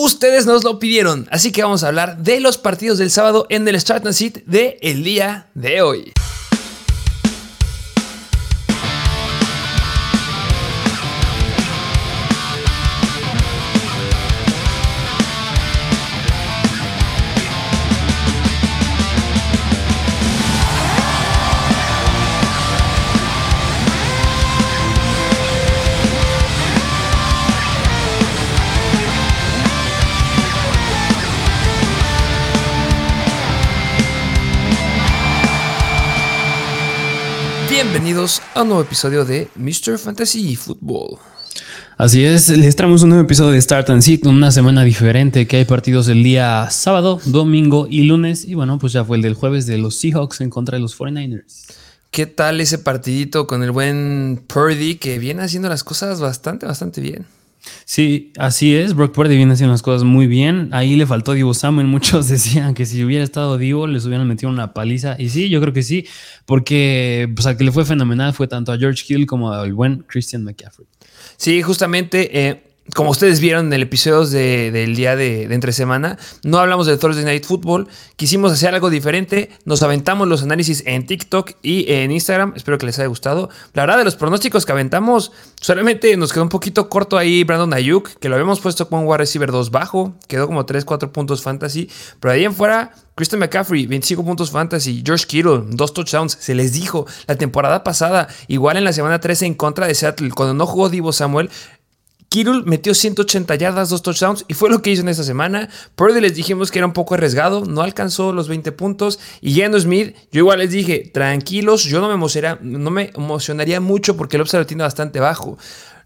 Ustedes nos lo pidieron, así que vamos a hablar de los partidos del sábado en el Start and Sit de el día de hoy. Bienvenidos a un nuevo episodio de Mr. Fantasy Football. Así es, les traemos un nuevo episodio de Start and Sit, una semana diferente que hay partidos el día sábado, domingo y lunes. Y bueno, pues ya fue el del jueves de los Seahawks en contra de los 49ers. ¿Qué tal ese partidito con el buen Purdy que viene haciendo las cosas bastante, bastante bien? Sí, así es. Brock Purdy viene haciendo las cosas muy bien. Ahí le faltó Divo Samuel. Muchos decían que si hubiera estado Divo les hubieran metido una paliza. Y sí, yo creo que sí, porque pues, al que le fue fenomenal fue tanto a George Hill como al buen Christian McCaffrey. Sí, justamente. Eh, como ustedes vieron en el episodio del día de, entre semana, no hablamos de Thursday Night Football. Quisimos hacer algo diferente. Nos aventamos los análisis en TikTok y en Instagram. Espero que les haya gustado. La verdad, de los pronósticos que aventamos, solamente nos quedó un poquito corto ahí Brandon Ayuk, que lo habíamos puesto con un wide receiver 2 bajo. Quedó como 3, 4 puntos fantasy. Pero ahí en fuera, Christian McCaffrey, 25 puntos fantasy. George Kittle, 2 touchdowns. Se les dijo la temporada pasada, igual en la semana 13 en contra de Seattle, cuando no jugó Divo Samuel, Kirul metió 180 yardas, dos touchdowns y fue lo que hizo en esta semana. Purdy les dijimos que era un poco arriesgado, no alcanzó los 20 puntos. Y Geno Smith, yo igual les dije, tranquilos, yo no me, emocionaría, no me emocionaría mucho porque el upside lo tiene bastante bajo.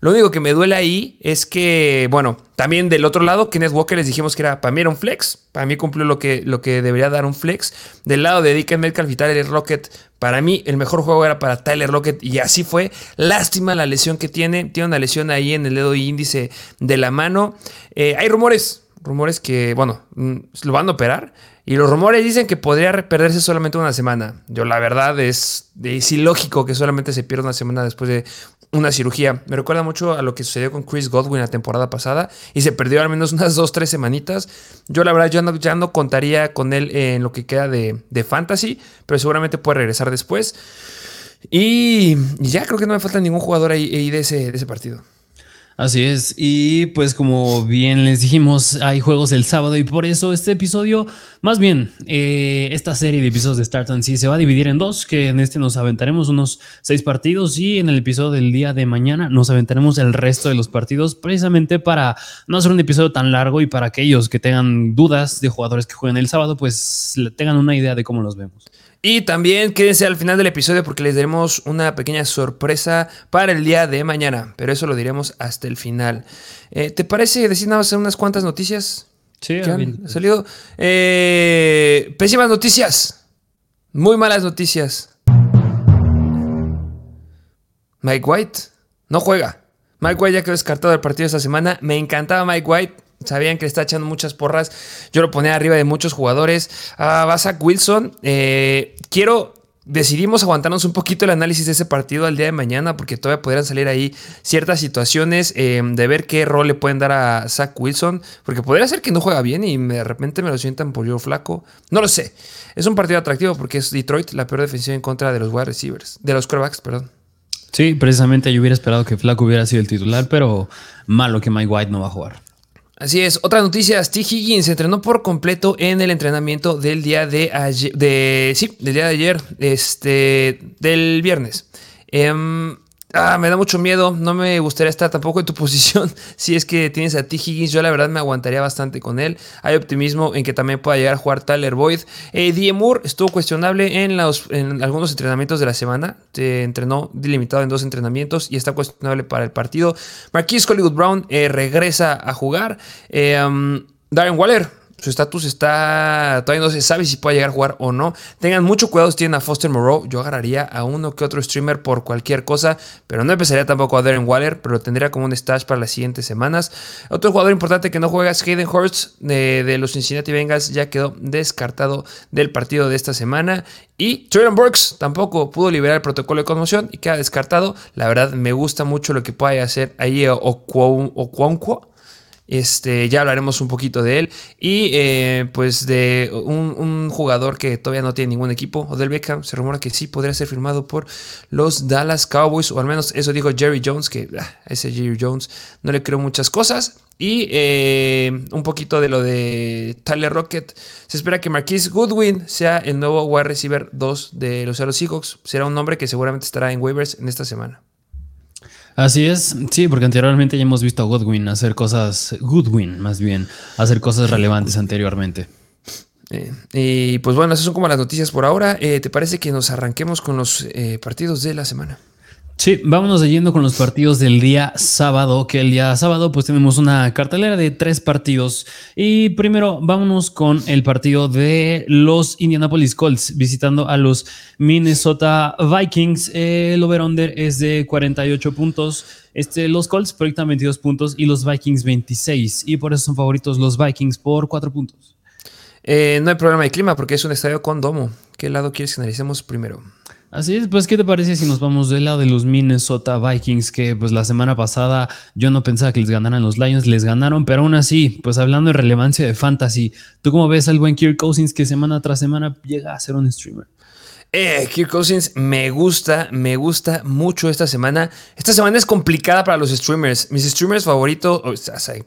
Lo único que me duele ahí es que, bueno, también del otro lado, Kenneth Walker les dijimos que era, para mí era un flex, para mí cumplió lo que, lo que debería dar un flex. Del lado de Dick Metcalf y Tyler Rocket, para mí el mejor juego era para Tyler Rocket y así fue. Lástima la lesión que tiene, tiene una lesión ahí en el dedo índice de la mano. Eh, hay rumores, rumores que, bueno, mm, lo van a operar. Y los rumores dicen que podría perderse solamente una semana. Yo la verdad es, es ilógico que solamente se pierda una semana después de una cirugía. Me recuerda mucho a lo que sucedió con Chris Godwin la temporada pasada y se perdió al menos unas dos, tres semanitas. Yo la verdad yo ya no contaría con él en lo que queda de, fantasy, pero seguramente puede regresar después. Y, ya creo que no me falta ningún jugador ahí, de, ese, de ese partido. Así es, y pues como bien les dijimos, hay juegos el sábado y por eso este episodio, más bien, eh, esta serie de episodios de Start and See se va a dividir en dos, que en este nos aventaremos unos seis partidos y en el episodio del día de mañana nos aventaremos el resto de los partidos, precisamente para no hacer un episodio tan largo y para aquellos que tengan dudas de jugadores que jueguen el sábado, pues tengan una idea de cómo los vemos. Y también quédense al final del episodio porque les daremos una pequeña sorpresa para el día de mañana, pero eso lo diremos hasta el final. Eh, ¿Te parece decir nada más unas cuantas noticias? Sí, han salido. Eh, pésimas noticias. Muy malas noticias. Mike White no juega. Mike White ya quedó descartado del partido esta semana. Me encantaba Mike White. Sabían que le está echando muchas porras. Yo lo ponía arriba de muchos jugadores. Ah, a Wilson. Eh, quiero. Decidimos aguantarnos un poquito el análisis de ese partido al día de mañana porque todavía podrían salir ahí ciertas situaciones eh, de ver qué rol le pueden dar a Zach Wilson. Porque podría ser que no juega bien y de repente me lo sientan por yo flaco. No lo sé. Es un partido atractivo porque es Detroit la peor defensiva en contra de los wide receivers. De los quarterbacks, perdón. Sí, precisamente yo hubiera esperado que Flaco hubiera sido el titular, pero malo que Mike White no va a jugar. Así es, otra noticia, T. Higgins entrenó por completo en el entrenamiento del día de ayer, de, sí, del día de ayer, este, del viernes. Em, Ah, me da mucho miedo. No me gustaría estar tampoco en tu posición. Si es que tienes a T. Higgins, yo la verdad me aguantaría bastante con él. Hay optimismo en que también pueda llegar a jugar Tyler Boyd. Eh, Moore estuvo cuestionable en, algunos entrenamientos de la semana. Se entrenó delimitado en dos entrenamientos y está cuestionable para el partido. Marquise Hollywood Brown eh, regresa a jugar. Eh, um, Darren Waller su estatus está. Todavía no se sabe si puede llegar a jugar o no. Tengan mucho cuidado si tienen a Foster Moreau. Yo agarraría a uno que otro streamer por cualquier cosa. Pero no empezaría tampoco a Darren Waller. Pero lo tendría como un stash para las siguientes semanas. Otro jugador importante que no juega es Hayden Hurst de, los Cincinnati Bengals. Ya quedó descartado del partido de esta semana. Y Jordan Burks tampoco pudo liberar el protocolo de conmoción y queda descartado. La verdad, me gusta mucho lo que puede hacer ahí Okwonquo Este, ya hablaremos un poquito de él. Y eh, pues de un, jugador que todavía no tiene ningún equipo, Odell Beckham, se rumora que sí podría ser firmado por los Dallas Cowboys, o al menos eso dijo Jerry Jones, que ah, ese Jerry Jones no le creo muchas cosas. Y eh, un poquito de lo de Tyler Rocket. Se espera que Marquise Goodwin sea el nuevo wide receiver 2 de los Seahawks. Será un nombre que seguramente estará en waivers en esta semana. Así es, sí, porque anteriormente ya hemos visto a Goodwin hacer cosas, Goodwin más bien, hacer cosas relevantes anteriormente. Eh, y pues bueno, esas son como las noticias por ahora. Eh, ¿Te parece que nos arranquemos con los eh, partidos de la semana? Sí, vámonos yendo con los partidos del día sábado, que el día sábado pues tenemos una cartelera de tres partidos. Y primero vámonos con el partido de los Indianapolis Colts visitando a los Minnesota Vikings. El over-under es de 48 puntos. Este, los Colts proyectan 22 puntos y los Vikings 26. Y por eso son favoritos los Vikings por 4 puntos. Eh, no hay problema de clima porque es un estadio con domo. ¿Qué lado quieres que analicemos primero? Así es, pues ¿qué te parece si nos vamos del lado de los Minnesota Vikings que pues la semana pasada yo no pensaba que les ganaran los Lions, les ganaron, pero aún así, pues hablando de relevancia de fantasy, ¿tú cómo ves al buen Kirk Cousins que semana tras semana llega a ser un streamer? Eh, Kirk Cousins me gusta, me gusta mucho esta semana. Esta semana es complicada para los streamers. Mis streamers favoritos,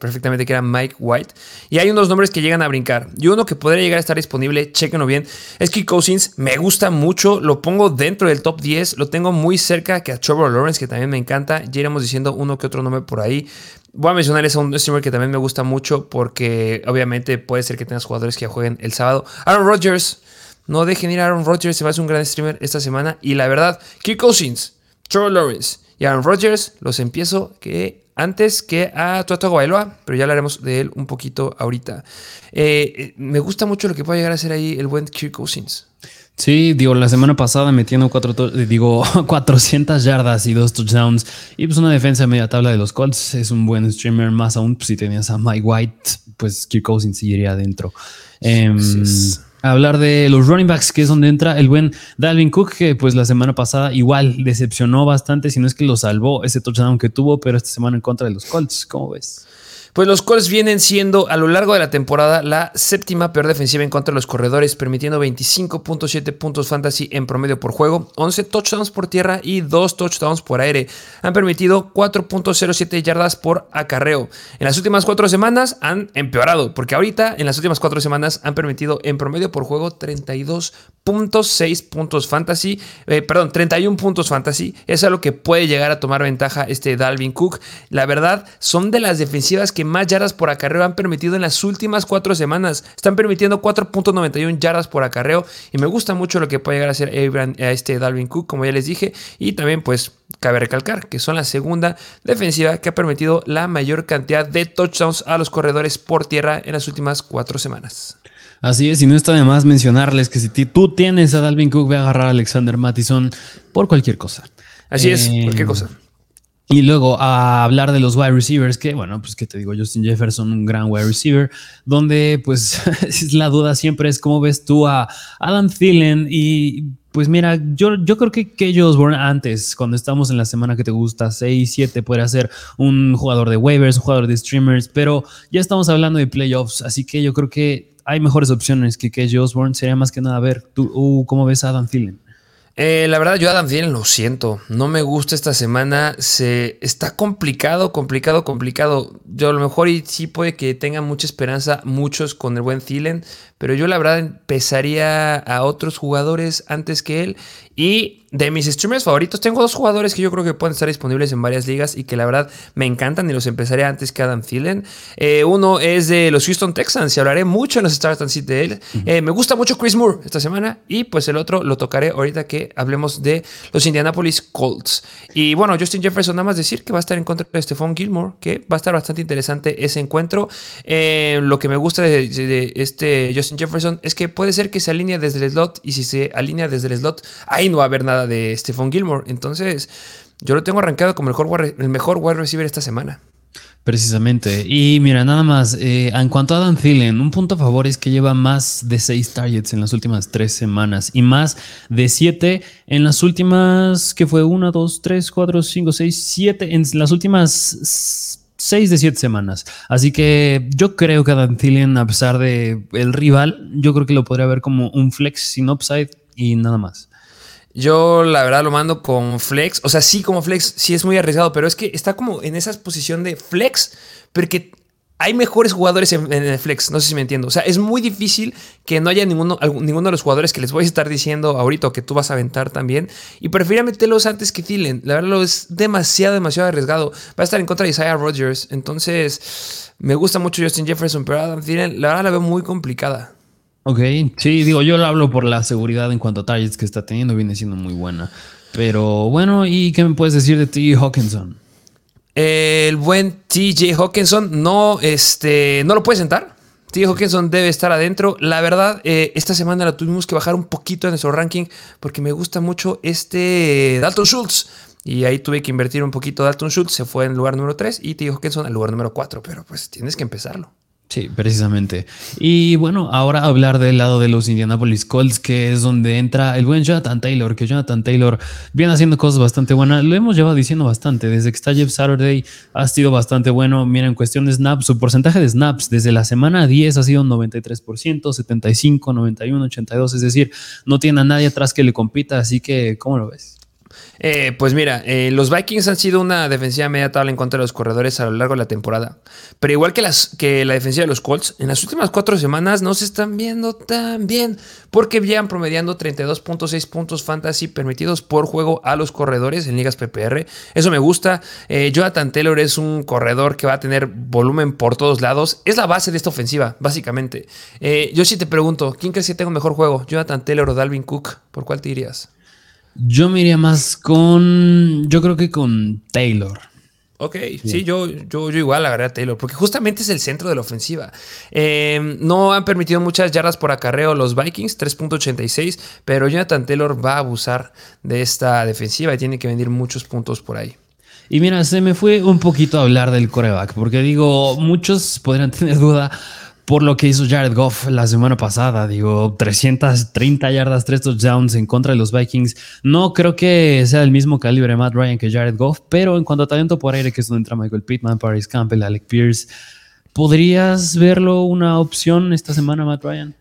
perfectamente que era Mike White. Y hay unos nombres que llegan a brincar. Y uno que podría llegar a estar disponible, chequenlo bien, es Kirk Cousins. Me gusta mucho, lo pongo dentro del top 10. Lo tengo muy cerca que a Trevor Lawrence, que también me encanta. Ya iremos diciendo uno que otro nombre por ahí. Voy a mencionar ese un streamer que también me gusta mucho porque obviamente puede ser que tengas jugadores que jueguen el sábado. Aaron Rodgers. No dejen ir a Aaron Rodgers, se va a hacer un gran streamer esta semana. Y la verdad, Kirk Cousins, Trevor Lawrence y Aaron Rodgers los empiezo que antes que a Tuato Bailoa, pero ya hablaremos de él un poquito ahorita. Eh, eh, me gusta mucho lo que puede llegar a ser ahí el buen Kirk Cousins. Sí, digo, la semana pasada metiendo cuatro, eh, digo, 400 yardas y dos touchdowns. Y pues una defensa de media tabla de los Colts. Es un buen streamer, más aún pues, si tenías a Mike White, pues Kirk Cousins iría adentro. Eh, hablar de los running backs, que es donde entra el buen Dalvin Cook, que pues la semana pasada igual decepcionó bastante, si no es que lo salvó ese touchdown que tuvo, pero esta semana en contra de los Colts. ¿Cómo ves? Pues los Colts vienen siendo a lo largo de la temporada la séptima peor defensiva en contra de los corredores, permitiendo 25.7 puntos fantasy en promedio por juego, 11 touchdowns por tierra y 2 touchdowns por aire. Han permitido 4.07 yardas por acarreo. En las últimas cuatro semanas han empeorado, porque ahorita en las últimas cuatro semanas han permitido en promedio por juego 32.6 puntos fantasy, eh, perdón, 31 puntos fantasy. Es algo que puede llegar a tomar ventaja este Dalvin Cook. La verdad, son de las defensivas que más yardas por acarreo han permitido en las últimas cuatro semanas. Están permitiendo 4.91 yardas por acarreo y me gusta mucho lo que puede llegar a hacer a este Dalvin Cook, como ya les dije. Y también pues cabe recalcar que son la segunda defensiva que ha permitido la mayor cantidad de touchdowns a los corredores por tierra en las últimas cuatro semanas. Así es, y no está de más mencionarles que si tú tienes a Dalvin Cook, ve a agarrar a Alexander Mattison por cualquier cosa. Así es, cualquier eh, cosa. Y luego a hablar de los wide receivers, que bueno, pues que te digo, Justin Jefferson, un gran wide receiver, donde pues la duda siempre es cómo ves tú a Adam Thielen y pues mira, yo, yo creo que Kelly Osborne antes, cuando estamos en la semana que te gusta, 6, 7, puede ser un jugador de waivers, un jugador de streamers, pero ya estamos hablando de playoffs, así que yo creo que hay mejores opciones que Kelly Osborne. Sería más que nada ver, tú, uh, ¿cómo ves a Adam Thielen? Eh, la verdad, yo Adam Thielen lo siento. No me gusta esta semana. Se está complicado, complicado, complicado. Yo a lo mejor y sí puede que tengan mucha esperanza muchos con el buen Thielen, pero yo la verdad empezaría a otros jugadores antes que él. Y de mis streamers favoritos, tengo dos jugadores que yo creo que pueden estar disponibles en varias ligas y que la verdad me encantan y los empezaré antes que Adam Thielen. Eh, uno es de los Houston Texans y hablaré mucho en los Start and Sit de él. Eh, me gusta mucho Chris Moore esta semana y pues el otro lo tocaré ahorita que hablemos de los Indianapolis Colts. Y bueno, Justin Jefferson, nada más decir que va a estar en contra de Stephon Gilmore, que va a estar bastante interesante ese encuentro. Eh, lo que me gusta de, de este Justin Jefferson es que puede ser que se alinee desde el slot y si se alinea desde el slot, ahí no va a haber nada de Stephon Gilmore. Entonces, yo lo tengo arrancado como el mejor, wide receiver esta semana. Precisamente. Y mira, nada más, eh, en cuanto a Dan Thielen, un punto a favor es que lleva más de seis targets en las últimas tres semanas y más de siete en las últimas, que fue una, dos, tres, cuatro, cinco, seis, siete, en las últimas 6 de 7 semanas. Así que yo creo que Adam Thielen, a pesar de el rival, yo creo que lo podría ver como un flex sin upside y nada más. Yo la verdad lo mando con flex. O sea, sí como flex, sí es muy arriesgado, pero es que está como en esa posición de flex, porque hay mejores jugadores en, el flex, no sé si me entiendo. O sea, es muy difícil que no haya ninguno, ninguno de los jugadores que les voy a estar diciendo ahorita que tú vas a aventar también. Y prefiero meterlos antes que Thielen. La verdad, es demasiado, demasiado arriesgado. Va a estar en contra de Isaiah Rodgers. Entonces, me gusta mucho Justin Jefferson, pero Adam Thielen, la verdad, la veo muy complicada. Ok, sí, digo, yo lo hablo por la seguridad en cuanto a targets que está teniendo, viene siendo muy buena. Pero bueno, ¿y qué me puedes decir de T. Hawkinson? El buen TJ Hawkinson no, este, no lo puede sentar. TJ Hawkinson debe estar adentro. La verdad, eh, esta semana la tuvimos que bajar un poquito en nuestro ranking porque me gusta mucho este Dalton Schultz. Y ahí tuve que invertir un poquito. Dalton Schultz se fue en lugar número 3 y TJ Hawkinson al lugar número 4. Pero pues tienes que empezarlo. Sí, precisamente. Y bueno, ahora hablar del lado de los Indianapolis Colts, que es donde entra el buen Jonathan Taylor, que Jonathan Taylor viene haciendo cosas bastante buenas. Lo hemos llevado diciendo bastante. Desde que está Jeff Saturday ha sido bastante bueno. Mira, en cuestión de snaps, su porcentaje de snaps desde la semana 10 ha sido 93%, 75, 91, 82. Es decir, no tiene a nadie atrás que le compita. Así que, ¿cómo lo ves? Eh, pues mira, eh, los Vikings han sido una defensiva media tabla en contra de los corredores a lo largo de la temporada. Pero igual que, la defensiva de los Colts, en las últimas cuatro semanas no se están viendo tan bien. Porque llevan promediando 32.6 puntos fantasy permitidos por juego a los corredores en ligas PPR. Eso me gusta. Eh, Jonathan Taylor es un corredor que va a tener volumen por todos lados. Es la base de esta ofensiva, básicamente. yo sí te pregunto, ¿quién crees que tenga un mejor juego? ¿Jonathan Taylor o Dalvin Cook? ¿Por cuál te irías? Yo me iría más con. Yo creo que con Taylor. Ok, sí, yo, yo, yo, igual agarré a Taylor, porque justamente es el centro de la ofensiva. Em, no han permitido muchas yardas por acarreo los Vikings, 3.86, pero Jonathan Taylor va a abusar de esta defensiva y tiene que venir muchos puntos por ahí. Y mira, se me fue un poquito a hablar del coreback, porque digo, muchos podrían tener duda por lo que hizo Jared Goff la semana pasada. Digo, 330 yardas, 3 touchdowns en contra de los Vikings. No creo que sea el mismo calibre Matt Ryan que Jared Goff, pero en cuanto a talento por aire, que es donde entra Michael Pittman, Paris Campbell, Alec Pierce, ¿podrías verlo una opción esta semana, Matt Ryan?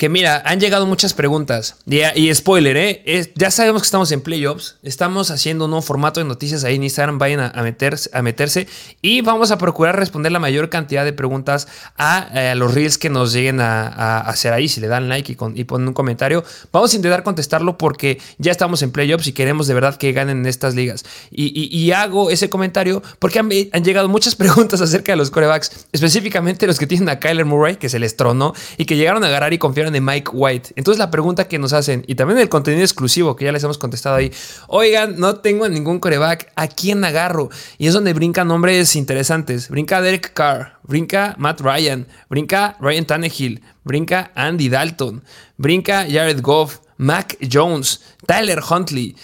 Que mira, han llegado muchas preguntas. Y, spoiler, ¿eh? ya sabemos que estamos en playoffs. Estamos haciendo un nuevo formato de noticias ahí en Instagram. Vayan a, meterse, a meterse. Y vamos a procurar responder la mayor cantidad de preguntas a, eh, los reels que nos lleguen a, hacer ahí. Si le dan like y, ponen un comentario, vamos a intentar contestarlo porque ya estamos en playoffs y queremos de verdad que ganen estas ligas. Y, hago ese comentario porque han, llegado muchas preguntas acerca de los corebacks, específicamente los que tienen a Kyler Murray, que se les tronó y que llegaron a agarrar y confiar de Mike White. Entonces la pregunta que nos hacen, y también el contenido exclusivo que ya les hemos contestado ahí, oigan, no tengo ningún coreback, ¿a quién agarro? Y es donde brincan nombres interesantes. Brinca Derek Carr, brinca Matt Ryan, brinca Ryan Tannehill, brinca Andy Dalton, brinca Jared Goff, Mac Jones, Tyler Huntley.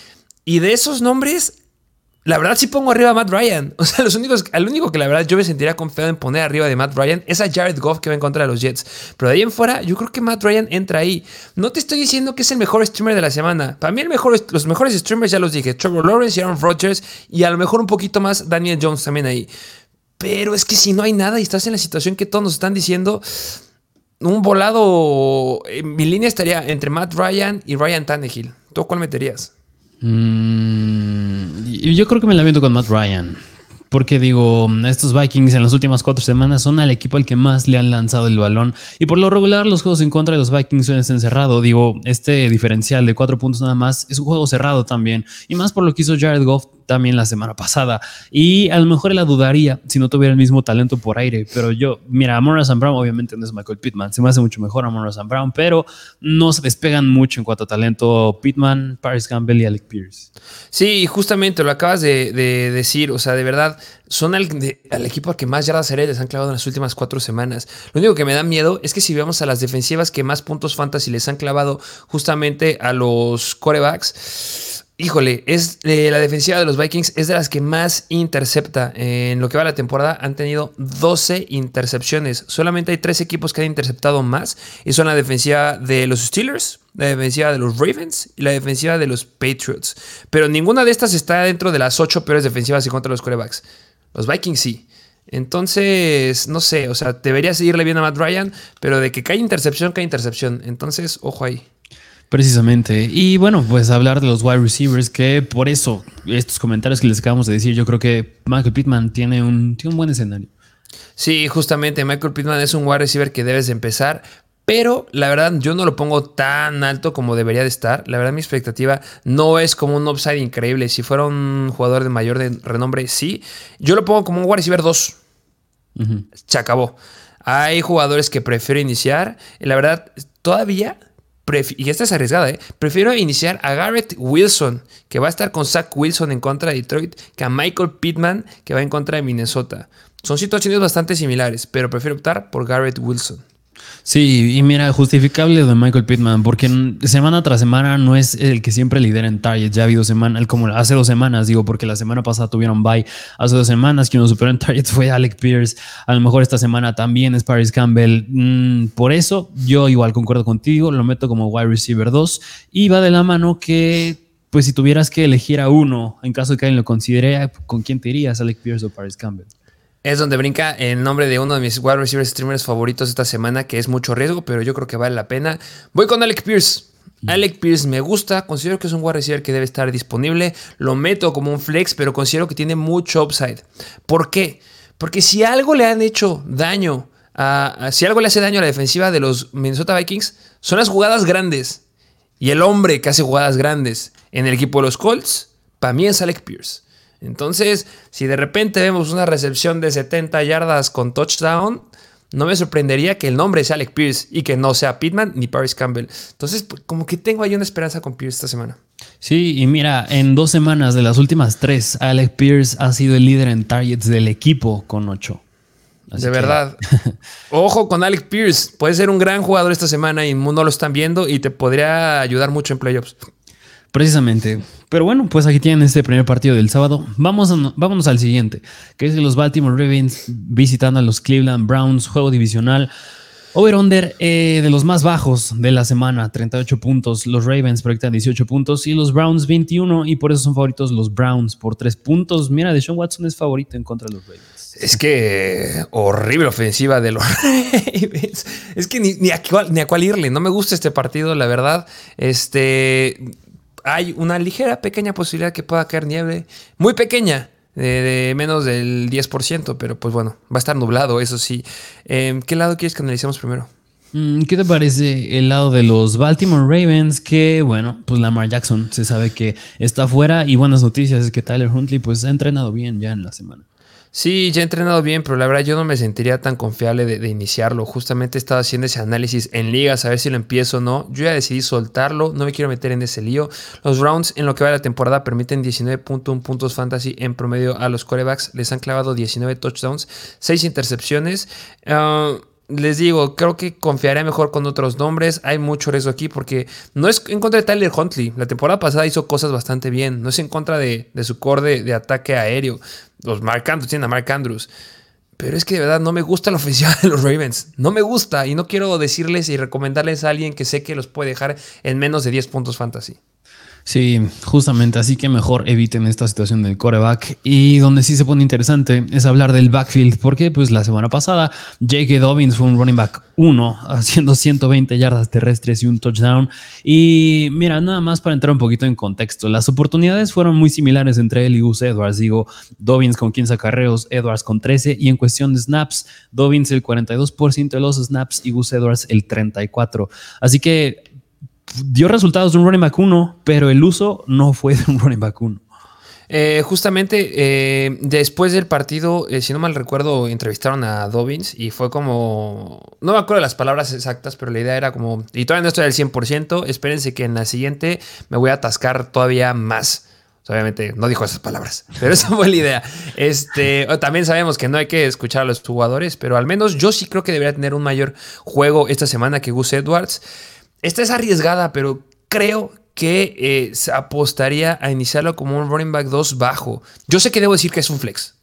Y de esos nombres la verdad sí pongo arriba a Matt Ryan. O sea, los únicos, al único que la verdad yo me sentiría confiado en poner arriba de Matt Ryan es a Jared Goff que va en contra de los Jets. Pero de ahí en fuera, yo creo que Matt Ryan entra ahí. No te estoy diciendo que es el mejor streamer de la semana. Para mí el mejor, los mejores streamers ya los dije. Trevor Lawrence y Aaron Rodgers. Y a lo mejor un poquito más Daniel Jones también ahí. Pero es que si no hay nada y estás en la situación que todos nos están diciendo, un volado, mi línea estaría entre Matt Ryan y Ryan Tannehill. ¿Tú cuál meterías? Mm, yo creo que me la viento con Matt Ryan. Porque digo, estos Vikings en las últimas cuatro semanas son al equipo al que más le han lanzado el balón. Y por lo regular, los juegos en contra de los Vikings suelen ser cerrados. Digo, este diferencial de cuatro puntos nada más es un juego cerrado también. Y más por lo que hizo Jared Goff también la semana pasada. Y a lo mejor la dudaría si no tuviera el mismo talento por aire. Pero yo, mira, Amon Sam Brown obviamente no es Michael Pittman. Se me hace mucho mejor Amon Sam Brown, pero no se despegan mucho en cuanto a talento Pittman, Paris Campbell y Alec Pierce. Sí, justamente lo acabas de, decir. O sea, de verdad, son al, equipo al que más yardas les han clavado en las últimas cuatro semanas. Lo único que me da miedo es que si vemos a las defensivas que más puntos fantasy les han clavado justamente a los corebacks Híjole, es eh, la defensiva de los Vikings es de las que más intercepta en lo que va la temporada. Han tenido 12 intercepciones. Solamente hay tres equipos que han interceptado más y son la defensiva de los Steelers, la defensiva de los Ravens y la defensiva de los Patriots. Pero ninguna de estas está dentro de las ocho peores defensivas y contra los corebacks. Los Vikings sí. Entonces, no sé, o sea, debería seguirle bien a Matt Ryan, pero de que cae intercepción, cae intercepción. Entonces, ojo ahí. Precisamente. Y bueno, pues hablar de los wide receivers, que por eso, estos comentarios que les acabamos de decir, yo creo que Michael Pittman tiene un, tiene un buen escenario. Sí, justamente Michael Pittman es un wide receiver que debes de empezar, pero la verdad yo no lo pongo tan alto como debería de estar. La verdad mi expectativa no es como un upside increíble. Si fuera un jugador de mayor renombre, sí. Yo lo pongo como un wide receiver 2. Se acabó. Hay jugadores que prefiero iniciar. Y la verdad, todavía y esta es arriesgada, ¿eh? prefiero iniciar a Garrett Wilson, que va a estar con Zach Wilson en contra de Detroit, que a Michael Pittman, que va en contra de Minnesota. Son situaciones bastante similares, pero prefiero optar por Garrett Wilson. Sí, y mira, justificable de Michael Pittman, porque semana tras semana no es el que siempre lidera en targets. Ya ha habido semanas, como hace dos semanas, digo, porque la semana pasada tuvieron bye. Hace dos semanas quien nos superó en targets fue Alec Pierce. A lo mejor esta semana también es Paris Campbell. Mm, por eso, yo igual concuerdo contigo, lo meto como wide receiver 2 y va de la mano que pues si tuvieras que elegir a uno, en caso de que alguien lo considere, ¿con quién te irías, Alec Pierce o Paris Campbell? Es donde brinca el nombre de uno de mis wide receivers streamers favoritos esta semana, que es mucho riesgo, pero yo creo que vale la pena. Voy con Alec Pierce. Mm. Alec Pierce me gusta, considero que es un wide receiver que debe estar disponible. Lo meto como un flex, pero considero que tiene mucho upside. ¿Por qué? Porque si algo le han hecho daño, a, si algo le hace daño a la defensiva de los Minnesota Vikings, son las jugadas grandes. Y el hombre que hace jugadas grandes en el equipo de los Colts, para mí es Alec Pierce. Entonces, si de repente vemos una recepción de 70 yardas con touchdown, no me sorprendería que el nombre sea Alec Pierce y que no sea Pittman ni Paris Campbell. Entonces, pues, como que tengo ahí una esperanza con Pierce esta semana. Sí, y mira, en dos semanas de las últimas tres, Alec Pierce ha sido el líder en targets del equipo con ocho. de verdad. Ojo con Alec Pierce. Puede ser un gran jugador esta semana y no lo están viendo y te podría ayudar mucho en playoffs. Precisamente. Pero bueno, pues aquí tienen este primer partido del sábado. Vamos vámonos al siguiente, que es los Baltimore Ravens visitando a los Cleveland Browns, juego divisional. Over-under eh, de los más bajos de la semana, 38 puntos. Los Ravens proyectan 18 puntos y los Browns 21 y por eso son favoritos los Browns por 3 puntos. Mira, Deshaun Watson es favorito en contra de los Ravens. Es que horrible ofensiva de los Ravens. Es que ni, a cuál, ni a cuál irle. No me gusta este partido, la verdad. Este hay una ligera, pequeña posibilidad que pueda caer nieve, muy pequeña, de, menos del 10%, pero pues bueno, va a estar nublado, eso sí. Em, ¿Qué lado quieres que analicemos primero? Mm, ¿Qué te parece el lado de los Baltimore Ravens? Que bueno, pues Lamar Jackson se sabe que está fuera y buenas noticias es que Tyler Huntley pues ha entrenado bien ya en la semana. Sí, ya he entrenado bien, pero la verdad yo no me sentiría tan confiable de, iniciarlo. Justamente he estado haciendo ese análisis en ligas a ver si lo empiezo o no. Yo ya decidí soltarlo, no me quiero meter en ese lío. Los rounds en lo que va de la temporada permiten 19.1 puntos fantasy en promedio a los corebacks. Les han clavado 19 touchdowns, 6 intercepciones. Ah, les digo, creo que confiaré mejor con otros nombres. Hay mucho riesgo aquí porque no es en contra de Tyler Huntley. La temporada pasada hizo cosas bastante bien. No es en contra de, su core de, ataque aéreo. Los Mark Andrews tienen a Mark Andrews. Pero es que de verdad no me gusta la ofensiva de los Ravens. No me gusta y no quiero decirles y recomendarles a alguien que sé que los puede dejar en menos de 10 puntos fantasy. Sí, justamente, así que mejor eviten esta situación del coreback. Y donde sí se pone interesante es hablar del backfield, porque pues la semana pasada J.K. Dobbins fue un running back 1, haciendo 120 yardas terrestres y un touchdown. Y mira, nada más para entrar un poquito en contexto, las oportunidades fueron muy similares entre él y Gus Edwards. Digo, Dobbins con 15 acarreos, Edwards con 13, y en cuestión de snaps, Dobbins el 42% de los snaps y Gus Edwards el 34%. Así que dio resultados de un running back 1, pero el uso no fue de un running back 1. Eh, justamente eh, después del partido, eh, si no mal recuerdo, entrevistaron a Dobbins y fue como. No me acuerdo las palabras exactas, pero la idea era como. Y todavía no estoy al 100%. Espérense que en la siguiente me voy a atascar todavía más. Obviamente no dijo esas palabras, pero esa fue la idea. Este, también sabemos que no hay que escuchar a los jugadores, pero al menos yo sí creo que debería tener un mayor juego esta semana que Gus Edwards. Esta es arriesgada, pero creo que eh, se apostaría a iniciarlo como un running back 2 bajo. Yo sé que debo decir que es un flex,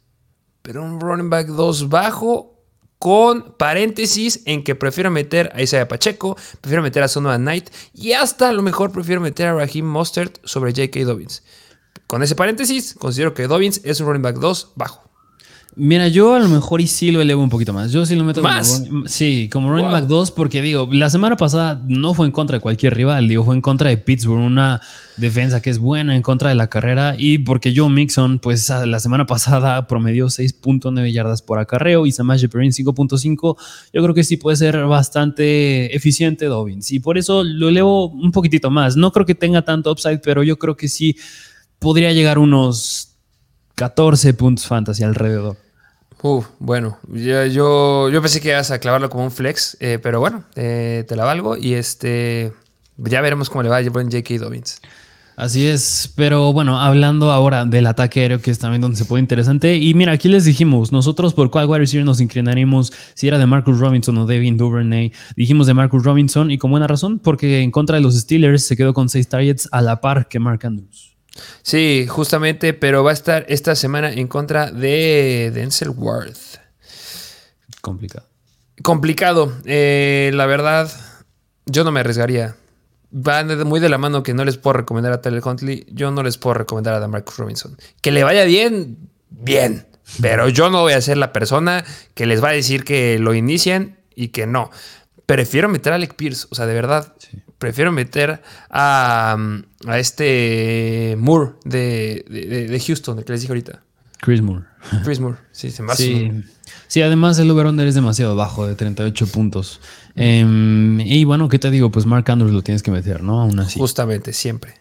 pero un running back 2 bajo con paréntesis en que prefiero meter a Isaiah Pacheco, prefiero meter a Sonovan Knight y hasta a lo mejor prefiero meter a Raheem Mustard sobre J.K. Dobbins. Con ese paréntesis, considero que Dobbins es un running back 2 bajo. Mira, yo a lo mejor y sí lo elevo un poquito más. Yo sí lo meto ¿Más? como sí, como running Wow. back 2 porque digo, la semana pasada no fue en contra de cualquier rival, digo, fue en contra de Pittsburgh, una defensa que es buena en contra de la carrera y porque Joe Mixon pues la semana pasada promedió 6.9 yardas por acarreo y Samaje Perrin 5.5, yo creo que sí puede ser bastante eficiente Dobbins y por eso lo elevo un poquitito más. No creo que tenga tanto upside, pero yo creo que sí podría llegar unos 14 puntos fantasy alrededor. Uf, bueno, yo, yo, yo pensé que ibas a clavarlo como un flex, eh, pero bueno, eh, te la valgo y este ya veremos cómo le va a buen J.K. Dobbins. Así es, pero bueno, hablando ahora del ataque aéreo, que es también donde se pone interesante. Y mira, aquí les dijimos, nosotros por cuál wide receiver nos inclinaremos, si era de Marcus Robinson o Devin Duvernay. Dijimos de Marcus Robinson y con buena razón, porque en contra de los Steelers se quedó con seis targets a la par que Mark Andrews. Sí, justamente, pero va a estar esta semana en contra de Denzel Ward. Complicado. Complicado, eh, la verdad, yo no me arriesgaría. Van de- muy de la mano que no les puedo recomendar a Tyler Huntley, yo no les puedo recomendar a Marcus Robinson. Que le vaya bien, bien, pero yo no voy a ser la persona que les va a decir que lo inician y que no. Prefiero meter a Alec Pierce, o sea, de verdad, prefiero meter a, um, a este Moore de, de- de- de Houston, el que les dije ahorita. Chris Moore. Chris Moore, sí, se me Sí. Sí, además el over-under es demasiado bajo, de 38 puntos. Em, y bueno, ¿qué te digo? Pues Mark Andrews lo tienes que meter, ¿no? Aún así. justamente, siempre.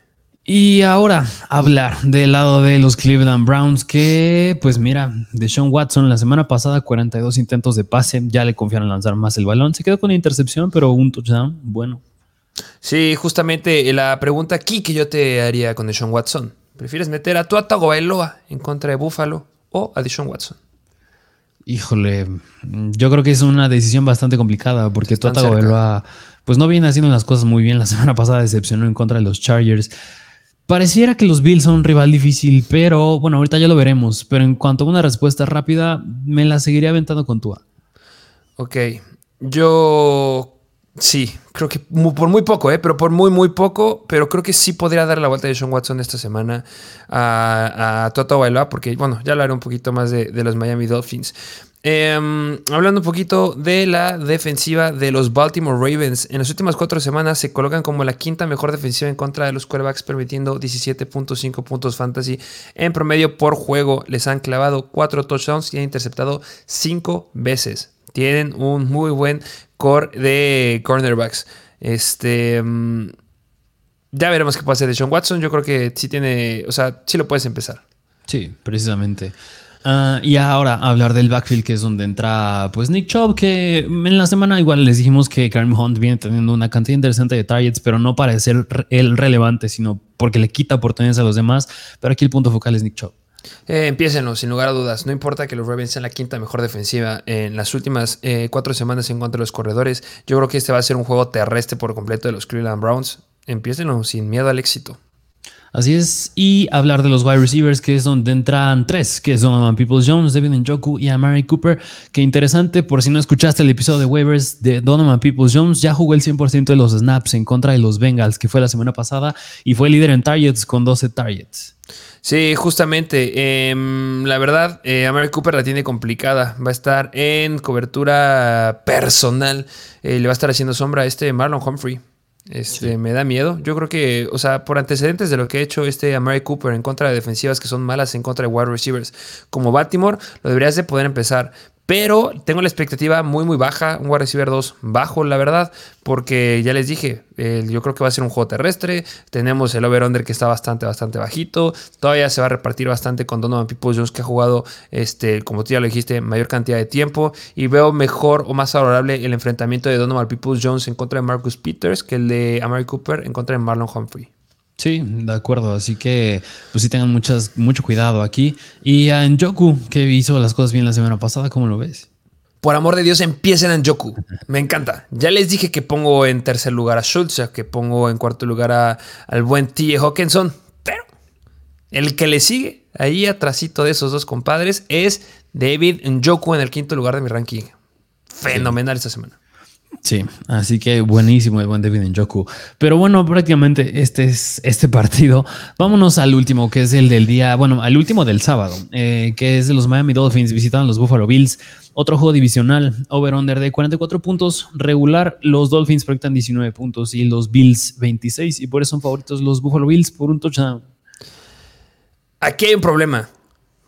Y ahora hablar del lado de los Cleveland Browns, que pues mira, de Sean Watson la semana pasada 42 intentos de pase, ya le confiaron lanzar más el balón, se quedó con la intercepción, pero un touchdown, bueno. Sí, justamente eh, la pregunta aquí que yo te haría con Deshaun Watson. ¿Prefieres meter a Tua Tagovailoa en contra de Buffalo o a Deshaun Watson? Híjole, yo creo que es una decisión bastante complicada porque Tua Tagovailoa pues no viene haciendo las cosas muy bien, la semana pasada decepcionó en contra de los Chargers. Pareciera que los Bills son un rival difícil, pero bueno, ahorita ya lo veremos, pero en cuanto a una respuesta rápida, me la seguiría aventando con Tua. Ok, yo sí, creo que por muy poco, ¿eh? pero por muy, muy poco, pero creo que sí podría dar la vuelta de Deshaun Watson esta semana a, a Tua Tagovailoa, porque bueno, ya hablaré un poquito más de, de los Miami Dolphins. Em, hablando un poquito de la defensiva de los Baltimore Ravens, en las últimas cuatro semanas se colocan como la quinta mejor defensiva en contra de los quarterbacks, permitiendo 17.5 puntos fantasy en promedio por juego. Les han clavado cuatro touchdowns y han interceptado cinco veces. Tienen un muy buen core de cornerbacks. Este. mm, ya veremos qué pasa de Sean Watson. Yo creo que sí tiene. O sea, sí lo puedes empezar. Sí, precisamente. Ah, y ahora hablar del backfield, que es donde entra pues Nick Chubb, que en la semana igual les dijimos que Kareem Hunt viene teniendo una cantidad interesante de targets, pero no para ser el relevante, sino porque le quita oportunidades a los demás. Pero aquí el punto focal es Nick Chubb. Eh, empiécenlo, sin lugar a dudas. No importa que los Ravens sean la quinta mejor defensiva en las últimas eh, cuatro semanas en cuanto a los corredores. Yo creo que este va a ser un juego terrestre por completo de los Cleveland Browns. Empiécenlo sin miedo al éxito. Así es, y hablar de los wide receivers, que es donde entran tres, que es Donovan Peoples Jones, David Njoku y Amari Cooper. Que interesante, por si no escuchaste el episodio de waivers de Donovan Peoples Jones, ya jugó el 100% de los snaps en contra de los Bengals, que fue la semana pasada, y fue líder en targets con 12 targets. Sí, justamente. em, la verdad, eh, Amari Cooper la tiene complicada. Va a estar en cobertura personal. Eh, le va a estar haciendo sombra a este Marlon Humphrey. Este, Me da miedo. Yo creo que, o sea, por antecedentes de lo que ha hecho este Amari Cooper en contra de defensivas que son malas en contra de wide receivers como Baltimore, lo deberías de poder empezar. Pero tengo la expectativa muy, muy baja. Un wide receiver 2 bajo, la verdad. Porque ya les dije, yo creo que va a ser un juego terrestre. Tenemos el over-under que está bastante, bastante bajito. Todavía se va a repartir bastante con Donovan Peoples Jones, que ha jugado, este, como tú ya lo dijiste, mayor cantidad de tiempo. Y veo mejor o más favorable el enfrentamiento de Donovan Peoples Jones en contra de Marcus Peters que el de Amari Cooper en contra de Marlon Humphrey. Sí, de acuerdo. Así que, pues sí tengan muchas, mucho cuidado aquí. Y a Njoku, que hizo las cosas bien la semana pasada, ¿cómo lo ves? Por amor de Dios, empiecen en Joku. Me encanta. Ya les dije que pongo en tercer lugar a Schultz, que pongo en cuarto lugar a- al buen T. Hawkinson. Pero el que le sigue ahí atrásito de esos dos compadres es David Njoku en el quinto lugar de mi ranking. Fenomenal esta semana. Sí, así que buenísimo el buen David Njoku. Pero bueno, prácticamente este es este partido. Vámonos al último, que es el del día, bueno, al último del sábado, eh, que es de los Miami Dolphins visitando los Buffalo Bills. Otro juego divisional, over-under de 44 puntos, regular. Los Dolphins proyectan 19 puntos y los Bills 26. Y por eso son favoritos los Buffalo Bills por un touchdown. Aquí hay un problema,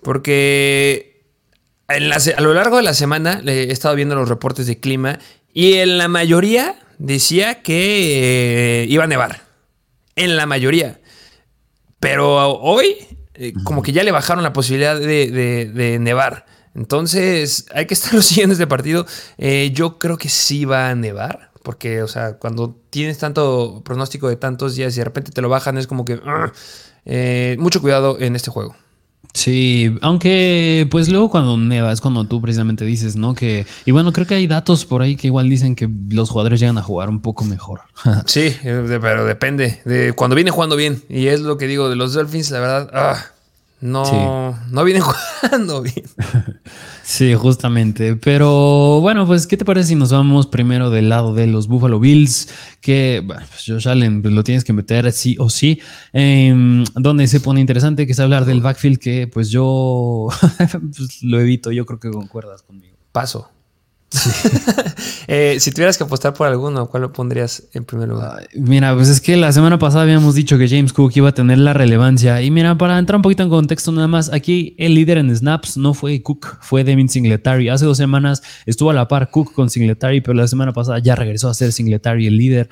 porque a lo largo de la semana he estado viendo los reportes de clima y en la mayoría decía que eh, iba a nevar. En la mayoría. Pero hoy, eh, como que ya le bajaron la posibilidad de, nevar. Entonces, hay que estar siguiendo este partido. Eh, yo creo que sí va a nevar. Porque, o sea, cuando tienes tanto pronóstico de tantos días y de repente te lo bajan, es como que. mucho cuidado en este juego. Sí, aunque pues luego cuando neva es cuando tú precisamente dices, ¿no? Que, y bueno, creo que hay datos por ahí que igual dicen que los jugadores llegan a jugar un poco mejor. sí, eh, pero depende de cuando viene jugando bien. Y es lo que digo de los Dolphins, la verdad, ah, no, no vienen jugando bien. Sí, justamente. Pero bueno, pues, ¿qué te parece si nos vamos primero del lado de los Buffalo Bills? Que, bueno, pues Josh Allen pues, lo tienes que meter sí o sí. Em, donde se pone interesante que es hablar del backfield, que pues yo pues, lo evito. Yo creo que concuerdas conmigo. Paso. Eh, si tuvieras que apostar por alguno, ¿cuál lo pondrías en primer lugar? mira, pues es que la semana pasada habíamos dicho que James Cook iba a tener la relevancia. Y mira, para entrar un poquito en contexto nada más, aquí el líder en snaps no fue Cook, fue Devin Singletary. Hace dos semanas estuvo a la par Cook con Singletary, pero la semana pasada ya regresó a ser Singletary el líder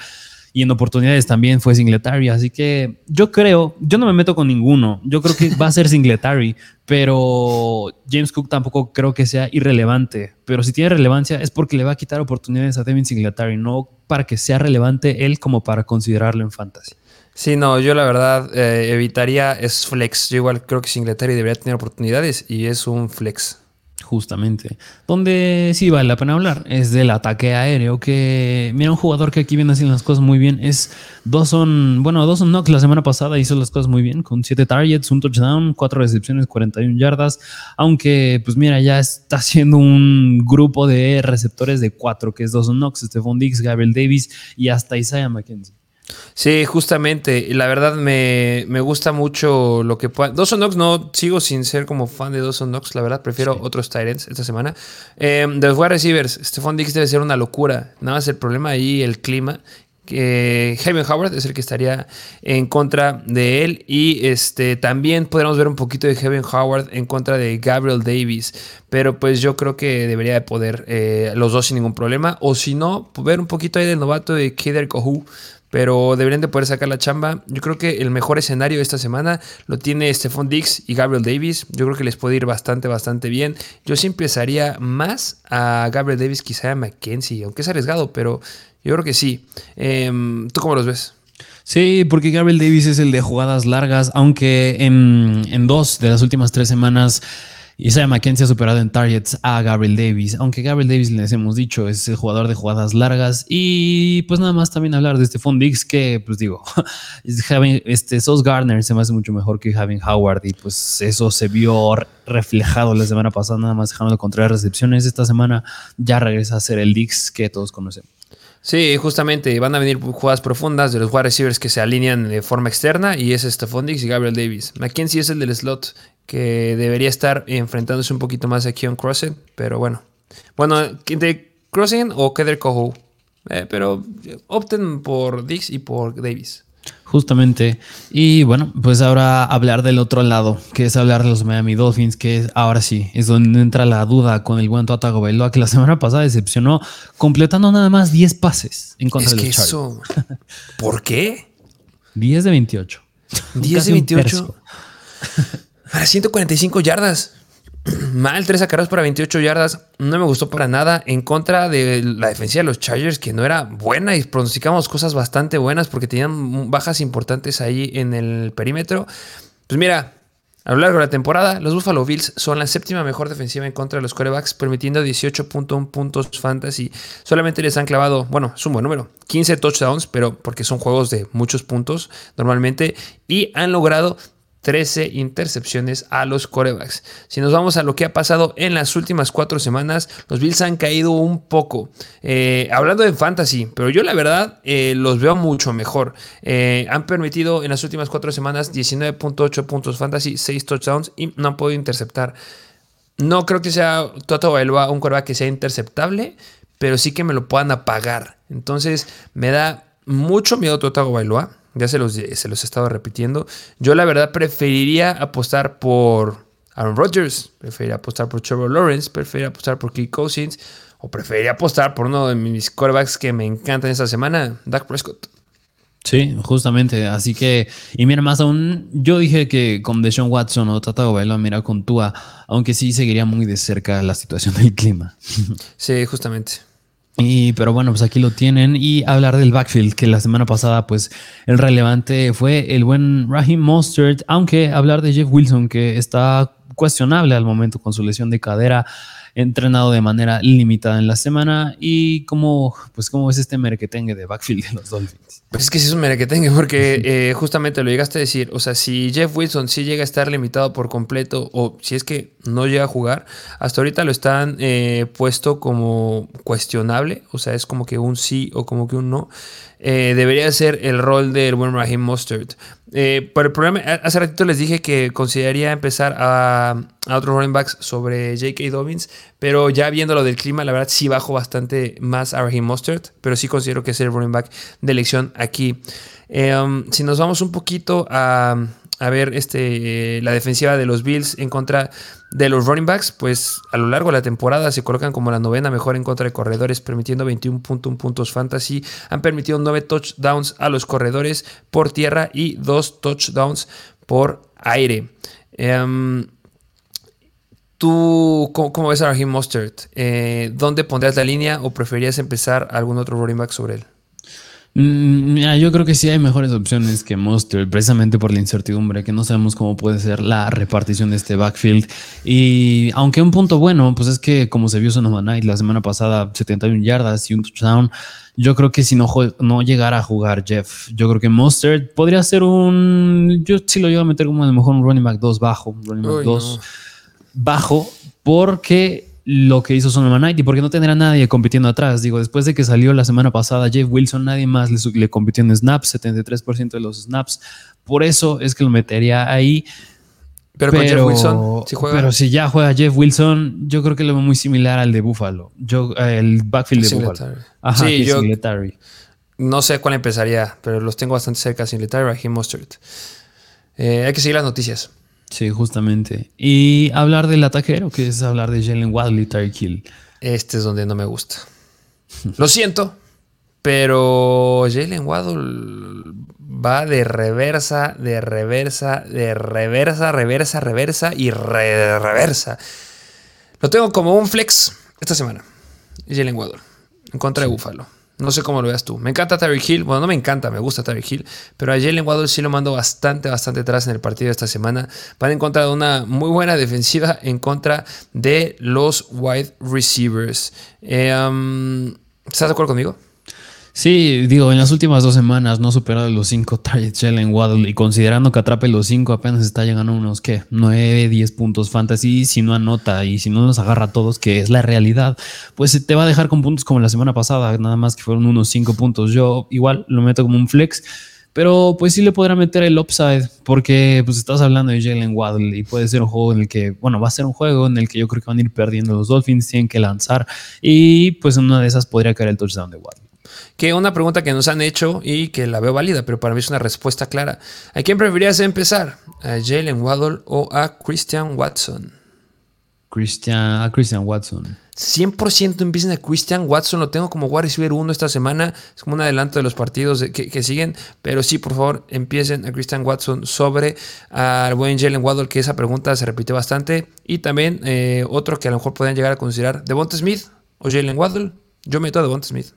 y en oportunidades también fue Singletary. Así que yo creo, yo no me meto con ninguno. Yo creo que va a ser Singletary, pero James Cook tampoco creo que sea irrelevante. Pero si tiene relevancia es porque le va a quitar oportunidades a Devin Singletary, no para que sea relevante él como para considerarlo en fantasy. Sí, no, yo la verdad eh, evitaría es flex. Yo igual creo que Singletary debería tener oportunidades y es un flex. Justamente. Donde sí vale la pena hablar es del ataque aéreo. Que mira, un jugador que aquí viene haciendo las cosas muy bien es Dawson. Bueno, Dawson Knox la semana pasada hizo las cosas muy bien con 7 targets, un touchdown, 4 recepciones, 41 yardas. Aunque, pues mira, ya está haciendo un grupo de receptores de 4, que es Dawson Knox, Stephon Diggs, Gabriel Davis y hasta Isaiah McKenzie. Sí, justamente. La verdad me, gusta mucho lo que pueda. Dawson Knox no sigo sin ser como fan de Dawson Knox, la verdad. Prefiero otros Tyrants esta semana. Eh, de los wide receivers, Stephon Diggs debe ser una locura. Nada más el problema ahí, el clima. Que Heaven Howard es el que estaría en contra de él. Y este también podríamos ver un poquito de Heaven Howard en contra de Gabriel Davis. Pero pues yo creo que debería de poder eh, los dos sin ningún problema. O si no, ver un poquito ahí del novato de Kider Kohu pero deberían de poder sacar la chamba. Yo creo que el mejor escenario esta semana lo tiene Stephon Dix y Gabriel Davis. Yo creo que les puede ir bastante, bastante bien. Yo sí empezaría más a Gabriel Davis, quizá a McKenzie, aunque es arriesgado, pero yo creo que sí. Em, ¿Tú cómo los ves? Sí, porque Gabriel Davis es el de jugadas largas, aunque en, en dos de las últimas tres semanas Isaiah McKenzie ha superado en targets a Gabriel Davis, aunque Gabriel Davis les hemos dicho es el jugador de jugadas largas y pues nada más también hablar de este Dix que pues digo, este Sos Garner se me hace mucho mejor que Javier Howard y pues eso se vio reflejado la semana pasada nada más dejando de contra recepciones, esta semana ya regresa a ser el Dix que todos conocemos. Sí, justamente van a venir jugadas profundas de los wide receivers que se alinean de forma externa y es Stephon Dix y Gabriel Davis. McKenzie es el del slot que debería estar enfrentándose un poquito más a Keon Crossen, pero bueno. Bueno, de Crossen o Keder Coho, eh, pero opten por Dix y por Davis. Justamente. Y bueno, pues ahora hablar del otro lado, que es hablar de los Miami Dolphins, que ahora sí es donde entra la duda con el buen Tua Bailoa, que la semana pasada decepcionó, completando nada más 10 pases en contra de los eso, ¿Por qué? 10 de 28. 10 de 28. Para 145 yardas. Mal, tres acarreos para 28 yardas. No me gustó para nada. En contra de la defensa de los Chargers, que no era buena y pronosticamos cosas bastante buenas porque tenían bajas importantes ahí en el perímetro. Pues mira, a lo largo de la temporada, los Buffalo Bills son la séptima mejor defensiva en contra de los corebacks, permitiendo 18.1 puntos fantasy. Solamente les han clavado, bueno, es un buen número, 15 touchdowns, pero porque son juegos de muchos puntos normalmente, y han logrado 13 intercepciones a los corebacks. Si nos vamos a lo que ha pasado en las últimas cuatro semanas, los Bills han caído un poco. Eh, hablando de fantasy, pero yo la verdad eh, los veo mucho mejor. Eh, han permitido en las últimas cuatro semanas 19.8 puntos fantasy, 6 touchdowns y no han podido interceptar. No creo que sea Toto Bailoa un coreback que sea interceptable, pero sí que me lo puedan apagar. Entonces me da mucho miedo Toto Bailoa. Ya se los, se los he estado repitiendo. Yo la verdad preferiría apostar por Aaron Rodgers, preferiría apostar por Trevor Lawrence, preferiría apostar por Kirk Cousins o preferiría apostar por uno de mis quarterbacks que me encantan esta semana, Dak Prescott. Sí, justamente. Así que, y mira, más aún, yo dije que con Deshaun Watson o Tata Bailoa, mira, con Tua, aunque sí seguiría muy de cerca la situación del clima. Sí, justamente. Y, pero bueno, pues aquí lo tienen. Y hablar del backfield, que la semana pasada, pues el relevante fue el buen Raheem Mostert, aunque hablar de Jeff Wilson, que está cuestionable al momento con su lesión de cadera, entrenado de manera limitada en la semana. Y cómo, pues, cómo es este merquetengue de backfield de los Dolphins. Pues es que sí es un merequetengue, porque eh, justamente lo llegaste a decir. O sea, si Jeff Wilson sí llega a estar limitado por completo, o si es que no llega a jugar, hasta ahorita lo están eh, puesto como cuestionable. O sea, es como que un sí o como que un no. Eh, debería ser el rol del buen Raheem Mustard. Eh, pero el problema, hace ratito les dije que consideraría empezar a, a otros running backs sobre J.K. Dobbins, pero ya viendo lo del clima, la verdad sí bajo bastante más a Raheem Mustard, pero sí considero que es el running back de elección aquí. Eh, um, si nos vamos un poquito a, a ver este, la defensiva de los Bills en contra de los running backs, pues a lo largo de la temporada se colocan como la novena mejor en contra de corredores, permitiendo 21.1 puntos fantasy. Han permitido 9 touchdowns a los corredores por tierra y 2 touchdowns por aire. Um, ¿Tú cómo, ves a Raheem Mostert? Eh, ¿Dónde pondrías la línea o preferirías empezar algún otro running back sobre él? Mm, mira, yo creo que sí hay mejores opciones que Monster, precisamente por la incertidumbre, que no sabemos cómo puede ser la repartición de este backfield. Y aunque un punto bueno, pues es que como se vio Sonoma Night la semana pasada, 71 yardas y un touchdown. Yo creo que si no, no llegara a jugar Jeff, yo creo que Monster podría ser un. Yo sí lo iba a meter como a lo mejor un running back 2 bajo, un running back 2 bajo, porque lo que hizo Sonoma Knight y porque no tendrá nadie compitiendo atrás. Digo, después de que salió la semana pasada Jeff Wilson, nadie más le, compitió en snaps, 73% de los snaps. Por eso es que lo metería ahí. Pero, con Jeff Wilson, si juega. Pero si ya juega Jeff Wilson, yo creo que lo veo muy similar al de Buffalo. Yo, el backfield de Buffalo. Ajá, sí, yo no sé cuál empezaría, pero los tengo bastante cerca. Singletary, Raheem Mustard. Eh, hay que seguir las noticias. Sí, justamente. Y hablar del ataquero, que es hablar de Jalen Waddle y Tyreek Hill. Este es donde no me gusta. Lo siento, pero Jalen Waddle va de reversa, de reversa, de reversa, reversa, reversa y reversa. Lo tengo como un flex esta semana. Jalen Waddle en contra de Buffalo. No sé cómo lo veas tú. Me encanta Tyreek Hill. Bueno, no me encanta, me gusta Tyreek Hill. Pero a Jalen Waddle sí lo mando bastante, bastante atrás en el partido de esta semana. Van a encontrar una muy buena defensiva en contra de los wide receivers. Eh, um, ¿Estás de acuerdo conmigo? Sí, digo, en las últimas dos semanas no ha superado los cinco targets Jalen Waddle y considerando que atrape los cinco apenas está llegando unos, ¿qué? 9, 10 puntos fantasy si no anota y si no nos agarra a todos, que es la realidad, pues te va a dejar con puntos como la semana pasada, nada más que fueron unos 5 puntos. Yo igual lo meto como un flex, pero pues sí le podrá meter el upside porque pues estás hablando de Jalen Waddle y puede ser un juego en el que, bueno, va a ser un juego en el que yo creo que van a ir perdiendo los Dolphins, tienen que lanzar y pues en una de esas podría caer el touchdown de Waddle. Que una pregunta que nos han hecho y que la veo válida, pero para mí es una respuesta clara. ¿A quién preferirías empezar? ¿A Jalen Waddle o a Christian Watson? Christian, a Christian Watson. 100% empiecen a Christian Watson. Lo tengo como wide receiver 1 esta semana. Es como un adelanto de los partidos que, siguen. Pero sí, por favor, empiecen a Christian Watson sobre al buen Jalen Waddle, que esa pregunta se repite bastante. Y también eh, otro que a lo mejor pueden llegar a considerar: Devonta Smith o Jalen Waddle. Yo meto a Devonta Smith.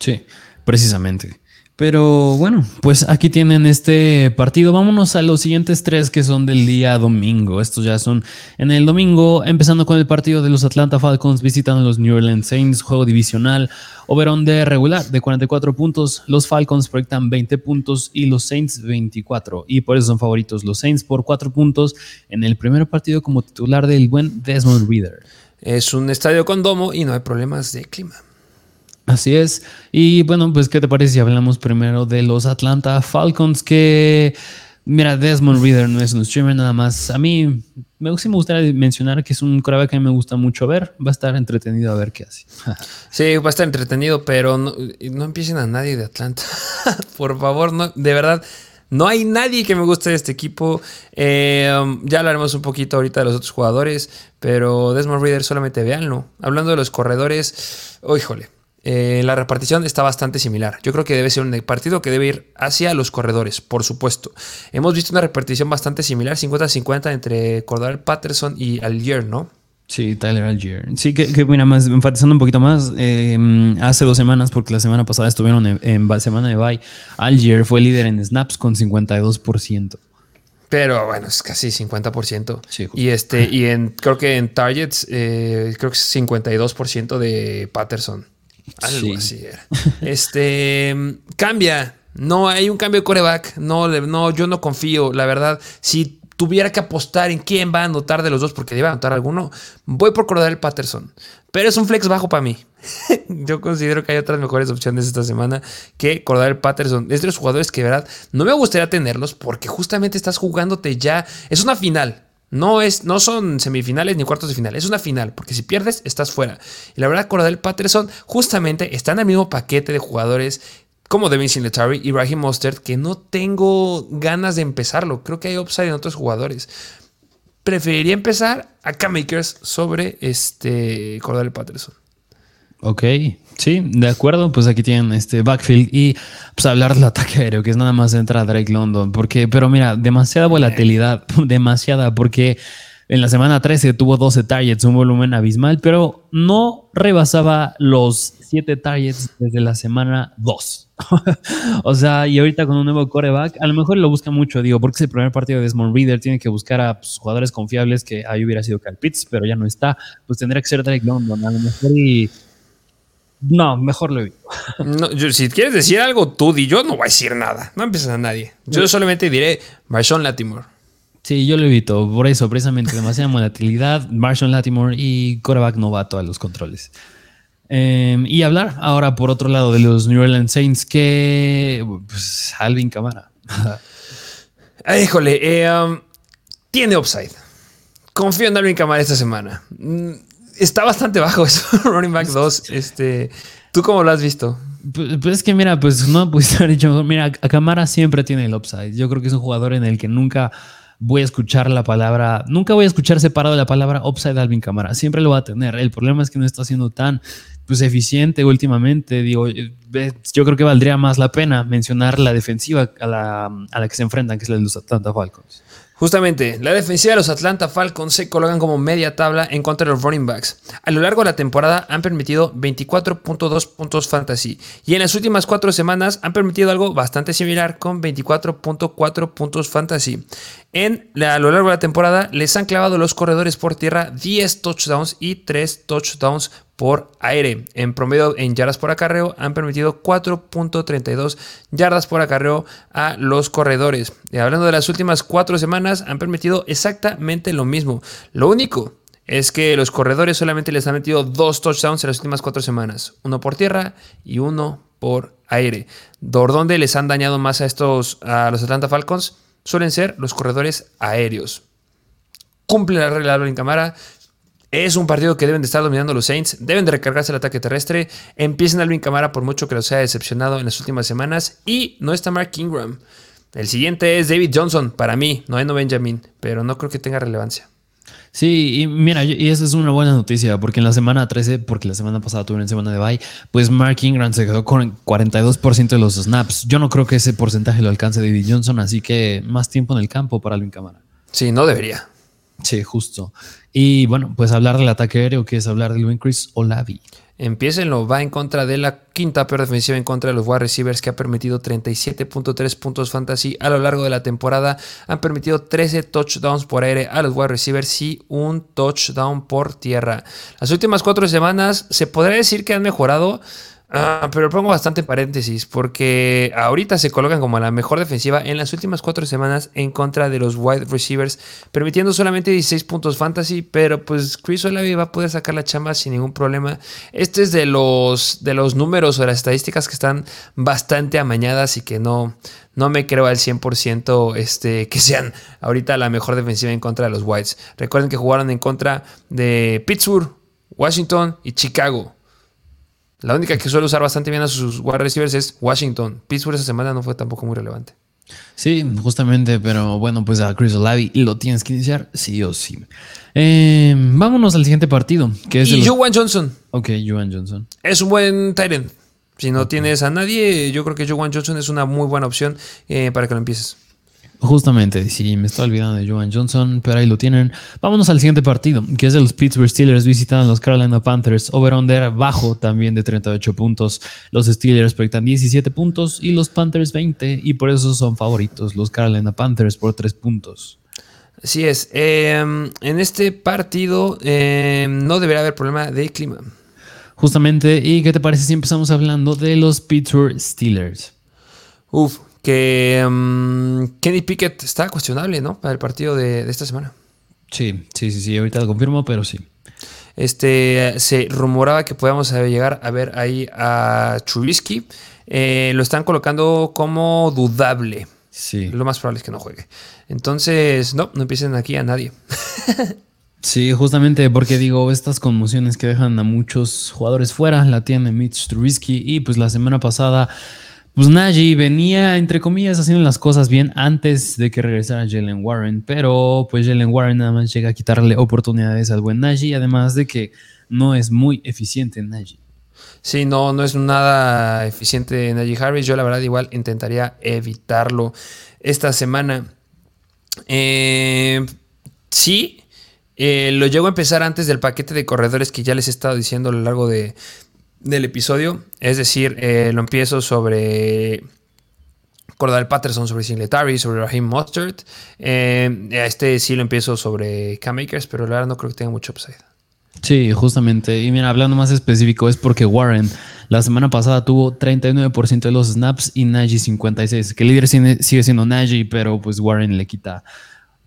Sí, precisamente. Pero bueno, pues aquí tienen este partido. Vámonos a los siguientes tres que son del día domingo. Estos ya son en el domingo, empezando con el partido de los Atlanta Falcons visitando a los New Orleans Saints, juego divisional, overón de regular de 44 puntos. Los Falcons proyectan 20 puntos y los Saints 24. Y por eso son favoritos los Saints por 4 puntos en el primer partido como titular del buen Desmond Reader. Es un estadio con domo y no hay problemas de clima. Así es. Y bueno, pues, ¿qué te parece si hablamos primero de los Atlanta Falcons? Que, mira, Desmond Reader no es un streamer nada más. A mí me, me gustaría mencionar que es un coreback que a mí me gusta mucho ver. Va a estar entretenido a ver qué hace. sí, va a estar entretenido, pero no, empiecen a nadie de Atlanta. Por favor, no, de verdad. No hay nadie que me guste de este equipo. Eh, um, ya hablaremos un poquito ahorita de los otros jugadores, pero Desmond Reader solamente véanlo. Hablando de los corredores, oh, híjole, eh, la repartición está bastante similar. Yo creo que debe ser un partido que debe ir hacia los corredores, por supuesto. Hemos visto una repartición bastante similar, 50-50 entre Cordell Patterson y Algier, ¿no? Sí, Tyler Algier. Sí, que, mira, más, enfatizando un poquito más, eh, hace dos semanas, porque la semana pasada estuvieron en, semana de bye, Algier fue líder en snaps con 52%. Pero bueno, es casi 50%. y este, y en, creo que en targets, eh, creo que es 52% de Patterson. Algo así era. Este cambia. No hay un cambio de coreback. No, no, yo no confío. La verdad, si tuviera que apostar en quién va a anotar de los dos, porque debe anotar alguno, voy por Cordell Patterson. Pero es un flex bajo para mí. yo considero que hay otras mejores opciones esta semana que Cordell Patterson. Es de los jugadores que, de verdad, no me gustaría tenerlos porque justamente estás jugándote ya. Es una final. No, es, no son semifinales ni cuartos de final, es una final, porque si pierdes, estás fuera. Y la verdad, Cordell Patterson justamente está en el mismo paquete de jugadores como Devin Singletary y Raheem Mostert, que no tengo ganas de empezarlo. Creo que hay upside en otros jugadores. Preferiría empezar a K-Makers sobre este Cordell Patterson. Ok, sí, de acuerdo. Pues aquí tienen este backfield y pues hablar del ataque aéreo, que es nada más entrar a Drake London. Porque, pero mira, demasiada volatilidad, demasiada, porque en la semana 13 tuvo 12 targets, un volumen abismal, pero no rebasaba los 7 targets desde la semana 2. o sea, y ahorita con un nuevo coreback, a lo mejor lo busca mucho, digo, porque es el primer partido de Desmond Reader, tiene que buscar a pues, jugadores confiables que ahí hubiera sido Cal Pitts, pero ya no está, pues tendría que ser Drake London, a lo mejor y no, mejor lo evito. No, si quieres decir algo, tú di. Yo no voy a decir nada. No empiezas a nadie. Yo solamente diré Marshawn Latimore. Sí, yo lo evito. Por eso, precisamente, demasiada volatilidad. Marshawn Latimore y Coreback novato a los controles. Em, y hablar ahora, por otro lado, de los New Orleans Saints, que. Pues, Alvin Camara. Híjole, eh, um, tiene upside. Confío en Alvin Camara esta semana. Está bastante bajo eso, running back 2. Este, ¿Tú cómo lo has visto? Pues, pues, es que mira, pues no pudiste haber dicho, mira, Camara siempre tiene el upside. Yo creo que es un jugador en el que nunca voy a escuchar la palabra, nunca voy a escuchar separado la palabra upside Alvin Camara. Siempre lo va a tener. El problema es que no está siendo tan pues eficiente últimamente. Digo, yo creo que valdría más la pena mencionar la defensiva a la, a la que se enfrentan, que es la de los Atlanta Falcons. Justamente, la defensiva de los Atlanta Falcons se colocan como media tabla en contra de los running backs. A lo largo de la temporada han permitido 24.2 puntos fantasy y en las últimas cuatro semanas han permitido algo bastante similar con 24.4 puntos fantasy. En a lo largo de la temporada les han clavado los corredores por tierra 10 touchdowns y 3 touchdowns por aire. En promedio en yardas por acarreo han permitido 4.32 yardas por acarreo a los corredores. Y hablando de las últimas cuatro semanas han permitido exactamente lo mismo. Lo único es que los corredores solamente les han metido dos touchdowns en las últimas cuatro semanas. Uno por tierra y uno por aire. ¿Por dónde les han dañado más a estos, a los Atlanta Falcons? Suelen ser los corredores aéreos. Cumple la regla en cámara. Es un partido que deben de estar dominando los Saints, deben de recargarse el ataque terrestre, empiecen Alvin Camara por mucho que los haya decepcionado en las últimas semanas y no está Mark Ingram. El siguiente es David Johnson, para mí, no es no Benjamin, pero no creo que tenga relevancia. Sí, y mira, y esa es una buena noticia, porque en la semana 13, porque la semana pasada tuvieron semana de bye, pues Mark Ingram se quedó con 42% de los snaps. Yo no creo que ese porcentaje lo alcance David Johnson, así que más tiempo en el campo para Alvin Camara. Sí, no debería. Justo. Y bueno, pues hablar del ataque aéreo, que es hablar del buen Chris Olavi. Empiecenlo, va en contra de la quinta peor defensiva en contra de los wide receivers que ha permitido 37.3 puntos fantasy a lo largo de la temporada. Han permitido 13 touchdowns por aire a los wide receivers y un touchdown por tierra. Las últimas cuatro semanas se podría decir que han mejorado. Ah, pero pongo bastante paréntesis porque ahorita se colocan como la mejor defensiva en las últimas cuatro semanas en contra de los wide receivers, permitiendo solamente 16 puntos fantasy, pero pues Chris Olave va a poder sacar la chamba sin ningún problema. Este es de los, de los números o las estadísticas que están bastante amañadas y que no, no me creo al 100% este, que sean ahorita la mejor defensiva en contra de los Whites. Recuerden que jugaron en contra de Pittsburgh, Washington y Chicago. La única que suele usar bastante bien a sus wide receivers es Washington. Pittsburgh esa semana no fue tampoco muy relevante. Sí, justamente, pero bueno, pues a Chris Olavi lo tienes que iniciar sí o sí. Eh, vámonos al siguiente partido, que es y Johnson. Ok, Juwan Johnson. Es un buen Tyrant. Si no tienes a nadie, yo creo que Juwan Johnson es una muy buena opción eh, para que lo empieces. Justamente, sí, me estoy olvidando de Joan Johnson, pero ahí lo tienen. Vámonos al siguiente partido, que es de los Pittsburgh Steelers visitando los Carolina Panthers. Over-under bajo también de 38 puntos. Los Steelers proyectan 17 puntos y los Panthers 20, y por eso son favoritos los Carolina Panthers por 3 puntos. Así es. Em, en este partido em, no deberá haber problema de clima. Justamente, ¿y qué te parece si empezamos hablando de los Pittsburgh Steelers? Uf, que um, Kenny Pickett está cuestionable, ¿no? Para el partido de, esta semana. Sí, sí, sí, sí, ahorita lo confirmo, pero sí. Este, se rumoraba que podíamos llegar a ver ahí a Trubisky. Eh, lo están colocando como dudable. Sí. Lo más probable es que no juegue. Entonces, no, no empiecen aquí a nadie. sí, justamente porque digo, estas conmociones que dejan a muchos jugadores fuera, la tiene Mitch Trubisky y pues la semana pasada pues Najee venía, entre comillas, haciendo las cosas bien antes de que regresara Jalen Warren, pero pues Jalen Warren nada más llega a quitarle oportunidades al buen Najee, además de que no es muy eficiente Najee. Sí, no, no es nada eficiente Najee Harris. Yo la verdad igual intentaría evitarlo esta semana. Eh, sí, eh, lo llego a empezar antes del paquete de corredores que ya les he estado diciendo a lo largo de, del episodio. Es decir, eh, lo empiezo sobre Cordal Patterson, sobre Singletary, sobre Raheem Mustard. Eh, este sí lo empiezo sobre Cam Akers, pero la verdad no creo que tenga mucho upside. Sí, justamente. Y mira, hablando más específico, es porque Warren la semana pasada tuvo 39% de los snaps y Najee 56%. Que el líder sigue siendo Najee, pero pues Warren le quita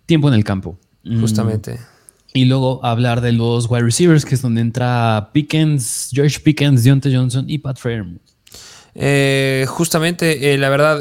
tiempo en el campo. Justamente. Y luego hablar de los wide receivers, que es donde entra Pickens, George Pickens, Deontay Johnson y Pat Fairmouth. Eh, justamente, eh, la verdad,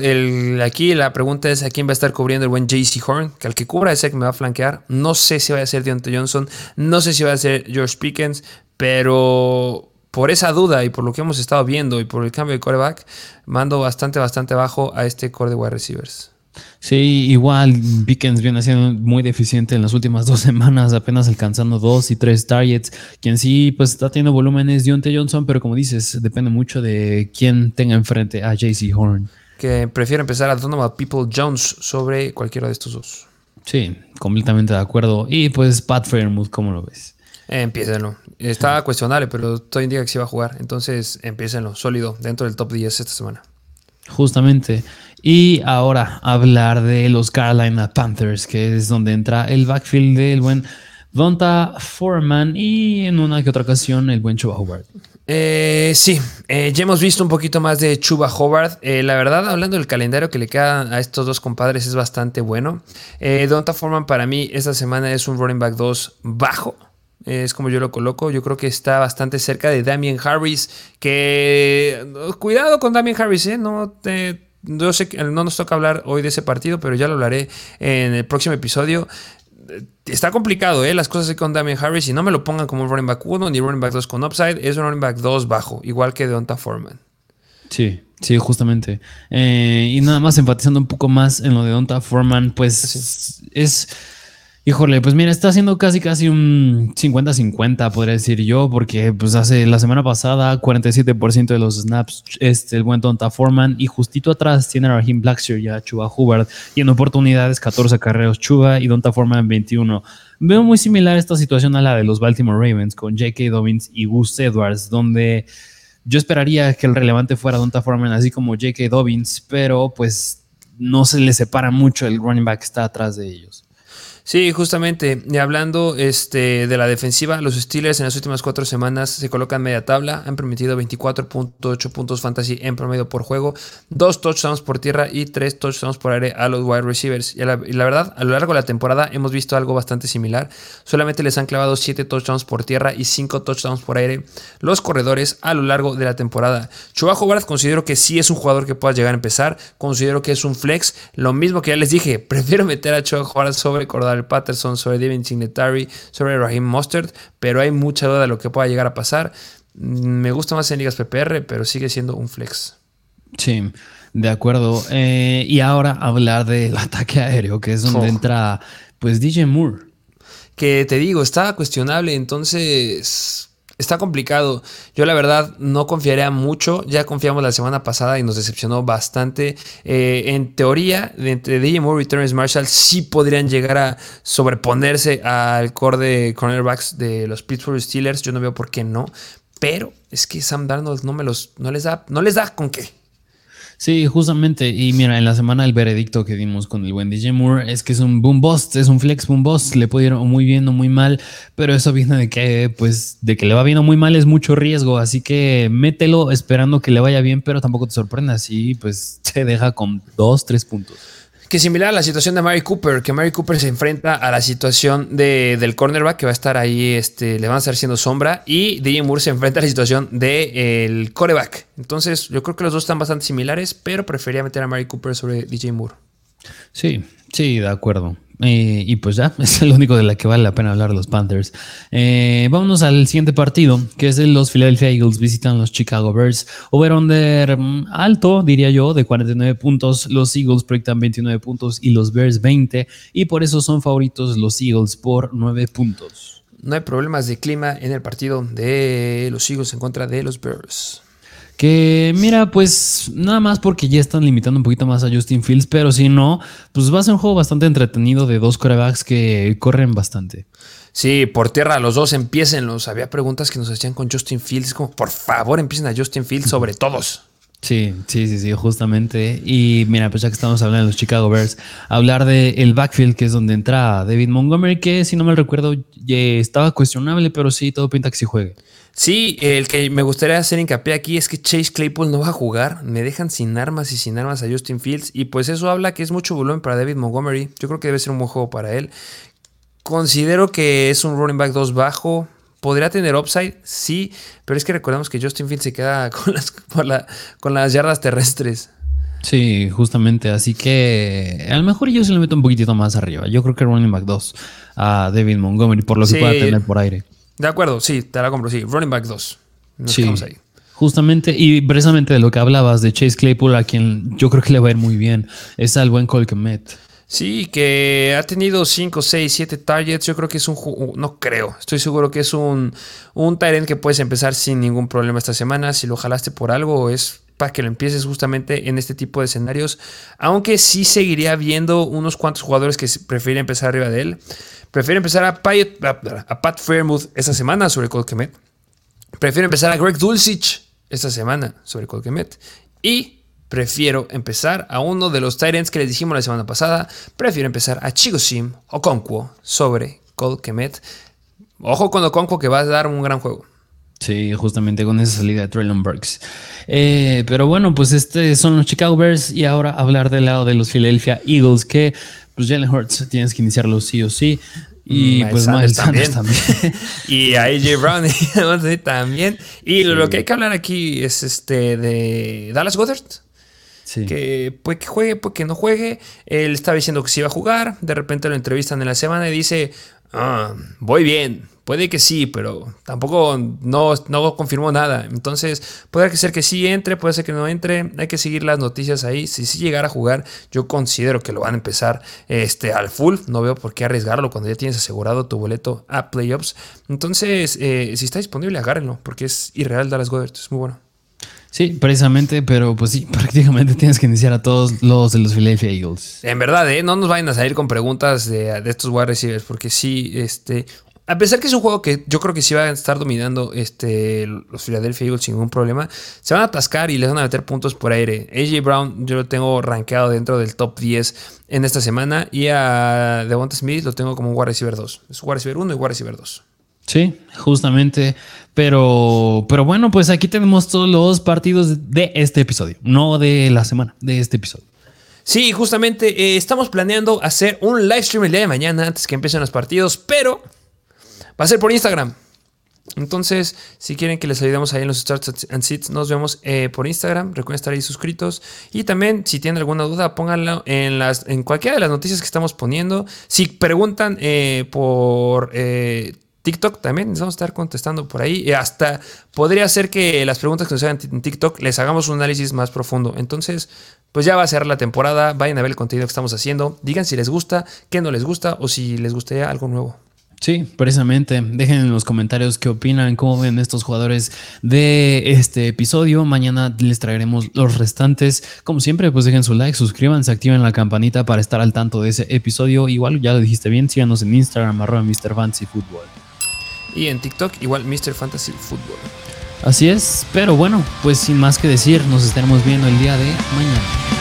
aquí la pregunta es a quién va a estar cubriendo el buen JC Horn, que al que cubra ese que me va a flanquear. No sé si va a ser Deontay Johnson, no sé si va a ser George Pickens, pero por esa duda y por lo que hemos estado viendo y por el cambio de coreback, mando bastante, bastante bajo a este core de wide receivers. Sí, igual Pickens viene siendo muy deficiente en las últimas dos semanas, apenas alcanzando dos y tres targets. Quien sí, pues está teniendo volumen es Dionte Johnson, pero como dices, depende mucho de quién tenga enfrente a JC Horn. Que prefiero empezar a People Jones sobre cualquiera de estos dos. Sí, completamente de acuerdo. Y pues Pat Fairmouth, ¿cómo lo ves? Eh, Está cuestionable, pero todo indica que sí va a jugar. Entonces, empiecenlo, sólido, dentro del top 10 esta semana. Justamente. Y ahora hablar de los Carolina Panthers, que es donde entra el backfield del buen Donta Foreman y en una que otra ocasión el buen Chuba Howard. Eh, sí, eh, ya hemos visto un poquito más de Chuba Howard. Eh, la verdad, hablando del calendario que le queda a estos dos compadres, es bastante bueno. Donta Foreman para mí esta semana es un running back 2 bajo. Es como yo lo coloco. Yo creo que está bastante cerca de Damien Harris. Que. Cuidado con Damien Harris, ¿eh? No te yo sé que no nos toca hablar hoy de ese partido, pero ya lo hablaré en el próximo episodio. Está complicado, ¿eh? Las cosas con Damien Harris y no me lo pongan como un running back 1 ni running back 2 con upside. Es un running back 2 bajo, igual que Deonta Foreman. Sí, sí, justamente. Eh, y nada más enfatizando un poco más en lo de Donta Foreman, pues es Híjole, pues mira, está haciendo casi casi un 50-50, podría decir yo, porque pues hace la semana pasada 47% de los snaps este, el buen Donta Foreman y justito atrás tiene a Raheem Blackshear y a Chuba Hubbard y en oportunidades 14 carreros Chuba y Donta Foreman 21. Veo muy similar esta situación a la de los Baltimore Ravens con J.K. Dobbins y Gus Edwards, donde yo esperaría que el relevante fuera Donta Foreman así como J.K. Dobbins, pero pues no se le separa mucho el running back está atrás de ellos. Sí, justamente. Y hablando este, de la defensiva, los Steelers en las últimas cuatro semanas se colocan media tabla. Han permitido 24.8 puntos fantasy en promedio por juego, dos touchdowns por tierra y tres touchdowns por aire a los wide receivers. Y la, verdad, a lo largo de la temporada hemos visto algo bastante similar. Solamente les han clavado 7 touchdowns por tierra y 5 touchdowns por aire los corredores a lo largo de la temporada. Chuba Hobart considero que sí es un jugador que pueda llegar a empezar. Considero que es un flex. Lo mismo que ya les dije, prefiero meter a Chuba Hobart sobre Cordal Patterson, sobre Devin Singletary, sobre Raheem Mustard, pero hay mucha duda de lo que pueda llegar a pasar. Mm, me gusta más en ligas PPR, pero sigue siendo un flex. Sí, de acuerdo. Eh, y ahora hablar del ataque aéreo, que es donde entra pues DJ Moore. Que te digo, está cuestionable, entonces está complicado. Yo la verdad no confiaría mucho. Ya confiamos la semana pasada y nos decepcionó bastante. Eh, en teoría, entre DJ Moore y Terrence Marshall sí podrían llegar a sobreponerse al core de cornerbacks de los Pittsburgh Steelers. Yo no veo por qué no. Pero es que Sam Darnold no me los, no les da, no les da con qué. Sí, justamente. Y mira, en la semana el veredicto que dimos con el buen DJ Moore es que es un boom bust, es un flex boom bust. Le puede ir muy bien o muy mal, pero eso viene de que, pues, de que le va bien o muy mal es mucho riesgo. Así que mételo esperando que le vaya bien, pero tampoco te sorprendas y pues te deja con dos, tres puntos que similar a la situación de Mary Cooper, que Mary Cooper se enfrenta a la situación de, del cornerback que va a estar ahí, este, le van a estar haciendo sombra, y DJ Moore se enfrenta a la situación del de, coreback. Entonces, yo creo que los dos están bastante similares, pero prefería meter a Mary Cooper sobre DJ Moore. Sí, sí, de acuerdo. Eh, y pues ya, es el único de la que vale la pena hablar los Panthers. Eh, vámonos al siguiente partido, que es de los Philadelphia Eagles visitan los Chicago Bears. Over-under mm, alto, diría yo, de 49 puntos. Los Eagles proyectan 29 puntos y los Bears 20. Y por eso son favoritos los Eagles por 9 puntos. No hay problemas de clima en el partido de los Eagles en contra de los Bears. Que mira, pues nada más porque ya están limitando un poquito más a Justin Fields, pero si no, pues va a ser un juego bastante entretenido de dos corebacks que corren bastante. Sí, por tierra los dos los Había preguntas que nos hacían con Justin Fields, como por favor empiecen a Justin Fields sobre todos. Sí, sí, sí, sí, justamente. Y mira, pues ya que estamos hablando de los Chicago Bears, hablar del el backfield, que es donde entra David Montgomery, que si no me recuerdo, estaba cuestionable, pero sí, todo pinta que sí juegue. Sí, el que me gustaría hacer hincapié aquí es que Chase Claypool no va a jugar. Me dejan sin armas y sin armas a Justin Fields. Y pues eso habla que es mucho volumen para David Montgomery. Yo creo que debe ser un buen juego para él. Considero que es un running back 2 bajo. ¿Podría tener upside? Sí, pero es que recordemos que Justin Fields se queda con las, con las yardas terrestres. Sí, justamente. Así que a lo mejor yo se le meto un poquitito más arriba. Yo creo que running back 2 a David Montgomery por lo que pueda tener por aire. De acuerdo, sí, te la compro, sí. Running back 2. sí. ahí. Justamente, y precisamente de lo que hablabas de Chase Claypool, a quien yo creo que le va a ir muy bien, es al buen Colquemet. Sí, que ha tenido 5, 6, 7 targets. Yo creo que es un. No creo. Estoy seguro que es un, un Tyrant que puedes empezar sin ningún problema esta semana. Si lo jalaste por algo, es para que lo empieces justamente en este tipo de escenarios. Aunque sí seguiría viendo unos cuantos jugadores que prefieren empezar arriba de él. Prefiero empezar a, Pat Fairmouth esta semana sobre Colquemet. Prefiero empezar a Greg Dulcich esta semana sobre Colquemet. Y prefiero empezar a uno de los Tyrants que les dijimos la semana pasada. Prefiero empezar a Chigosim o Conquo sobre Colquemet. Ojo con Oconquo que va a dar un gran juego. Sí, justamente con esa salida de Traylon Burks. Eh, pero bueno, pues este son los Chicago Bears y ahora hablar del lado de los Philadelphia Eagles que pues Jalen Hurts tienes que iniciarlo sí o sí. Y pues Miles también. y a AJ Brown también. Y lo que hay que hablar aquí es este de Dallas Goddard. Que puede que juegue, puede que no juegue. Él estaba diciendo que sí iba a jugar. De repente lo entrevistan en la semana y dice, ah, voy bien. Puede que sí, pero tampoco no, no confirmó nada. Entonces, puede ser que sí entre, puede ser que no entre. Hay que seguir las noticias ahí. Si sí llegara a jugar, yo considero que lo van a empezar este, al full. No veo por qué arriesgarlo cuando ya tienes asegurado tu boleto a playoffs. Entonces, eh, si está disponible, agárrenlo, porque es irreal Dallas Goddard. Es muy bueno. Sí, precisamente, pero pues sí, prácticamente tienes que iniciar a todos los de los Philadelphia Eagles. En verdad, ¿eh? no nos vayan a salir con preguntas de, de estos wide receivers, porque sí, este, a pesar que es un juego que yo creo que sí va a estar dominando este, los Philadelphia Eagles sin ningún problema, se van a atascar y les van a meter puntos por aire. AJ Brown yo lo tengo rankeado dentro del top 10 en esta semana y a Devonta Smith lo tengo como un wide receiver 2. Es wide receiver 1 y wide receiver 2. Sí, justamente. Pero, pero bueno, pues aquí tenemos todos los partidos de este episodio, no de la semana, de este episodio. Sí, justamente eh, estamos planeando hacer un live stream el día de mañana antes que empiecen los partidos, pero Va a ser por Instagram. Entonces, si quieren que les ayudemos ahí en los Starts and Seats, nos vemos eh, por Instagram. Recuerden estar ahí suscritos. Y también, si tienen alguna duda, pónganlo en, las, en cualquiera de las noticias que estamos poniendo. Si preguntan eh, por TikTok, también les vamos a estar contestando por ahí. Y hasta podría ser que las preguntas que nos hagan en TikTok les hagamos un análisis más profundo. Entonces, pues ya va a ser la temporada. Vayan a ver el contenido que estamos haciendo. Digan si les gusta, qué no les gusta o si les gustaría algo nuevo. Sí, precisamente. Dejen en los comentarios qué opinan, cómo ven estos jugadores de este episodio. Mañana les traeremos los restantes. Como siempre, pues dejen su like, suscríbanse, activen la campanita para estar al tanto de ese episodio. Igual, ya lo dijiste bien, síganos en Instagram, arroba Mr. Y en TikTok, igual Mr. Fantasy Football. Así es, pero bueno, pues sin más que decir, nos estaremos viendo el día de mañana.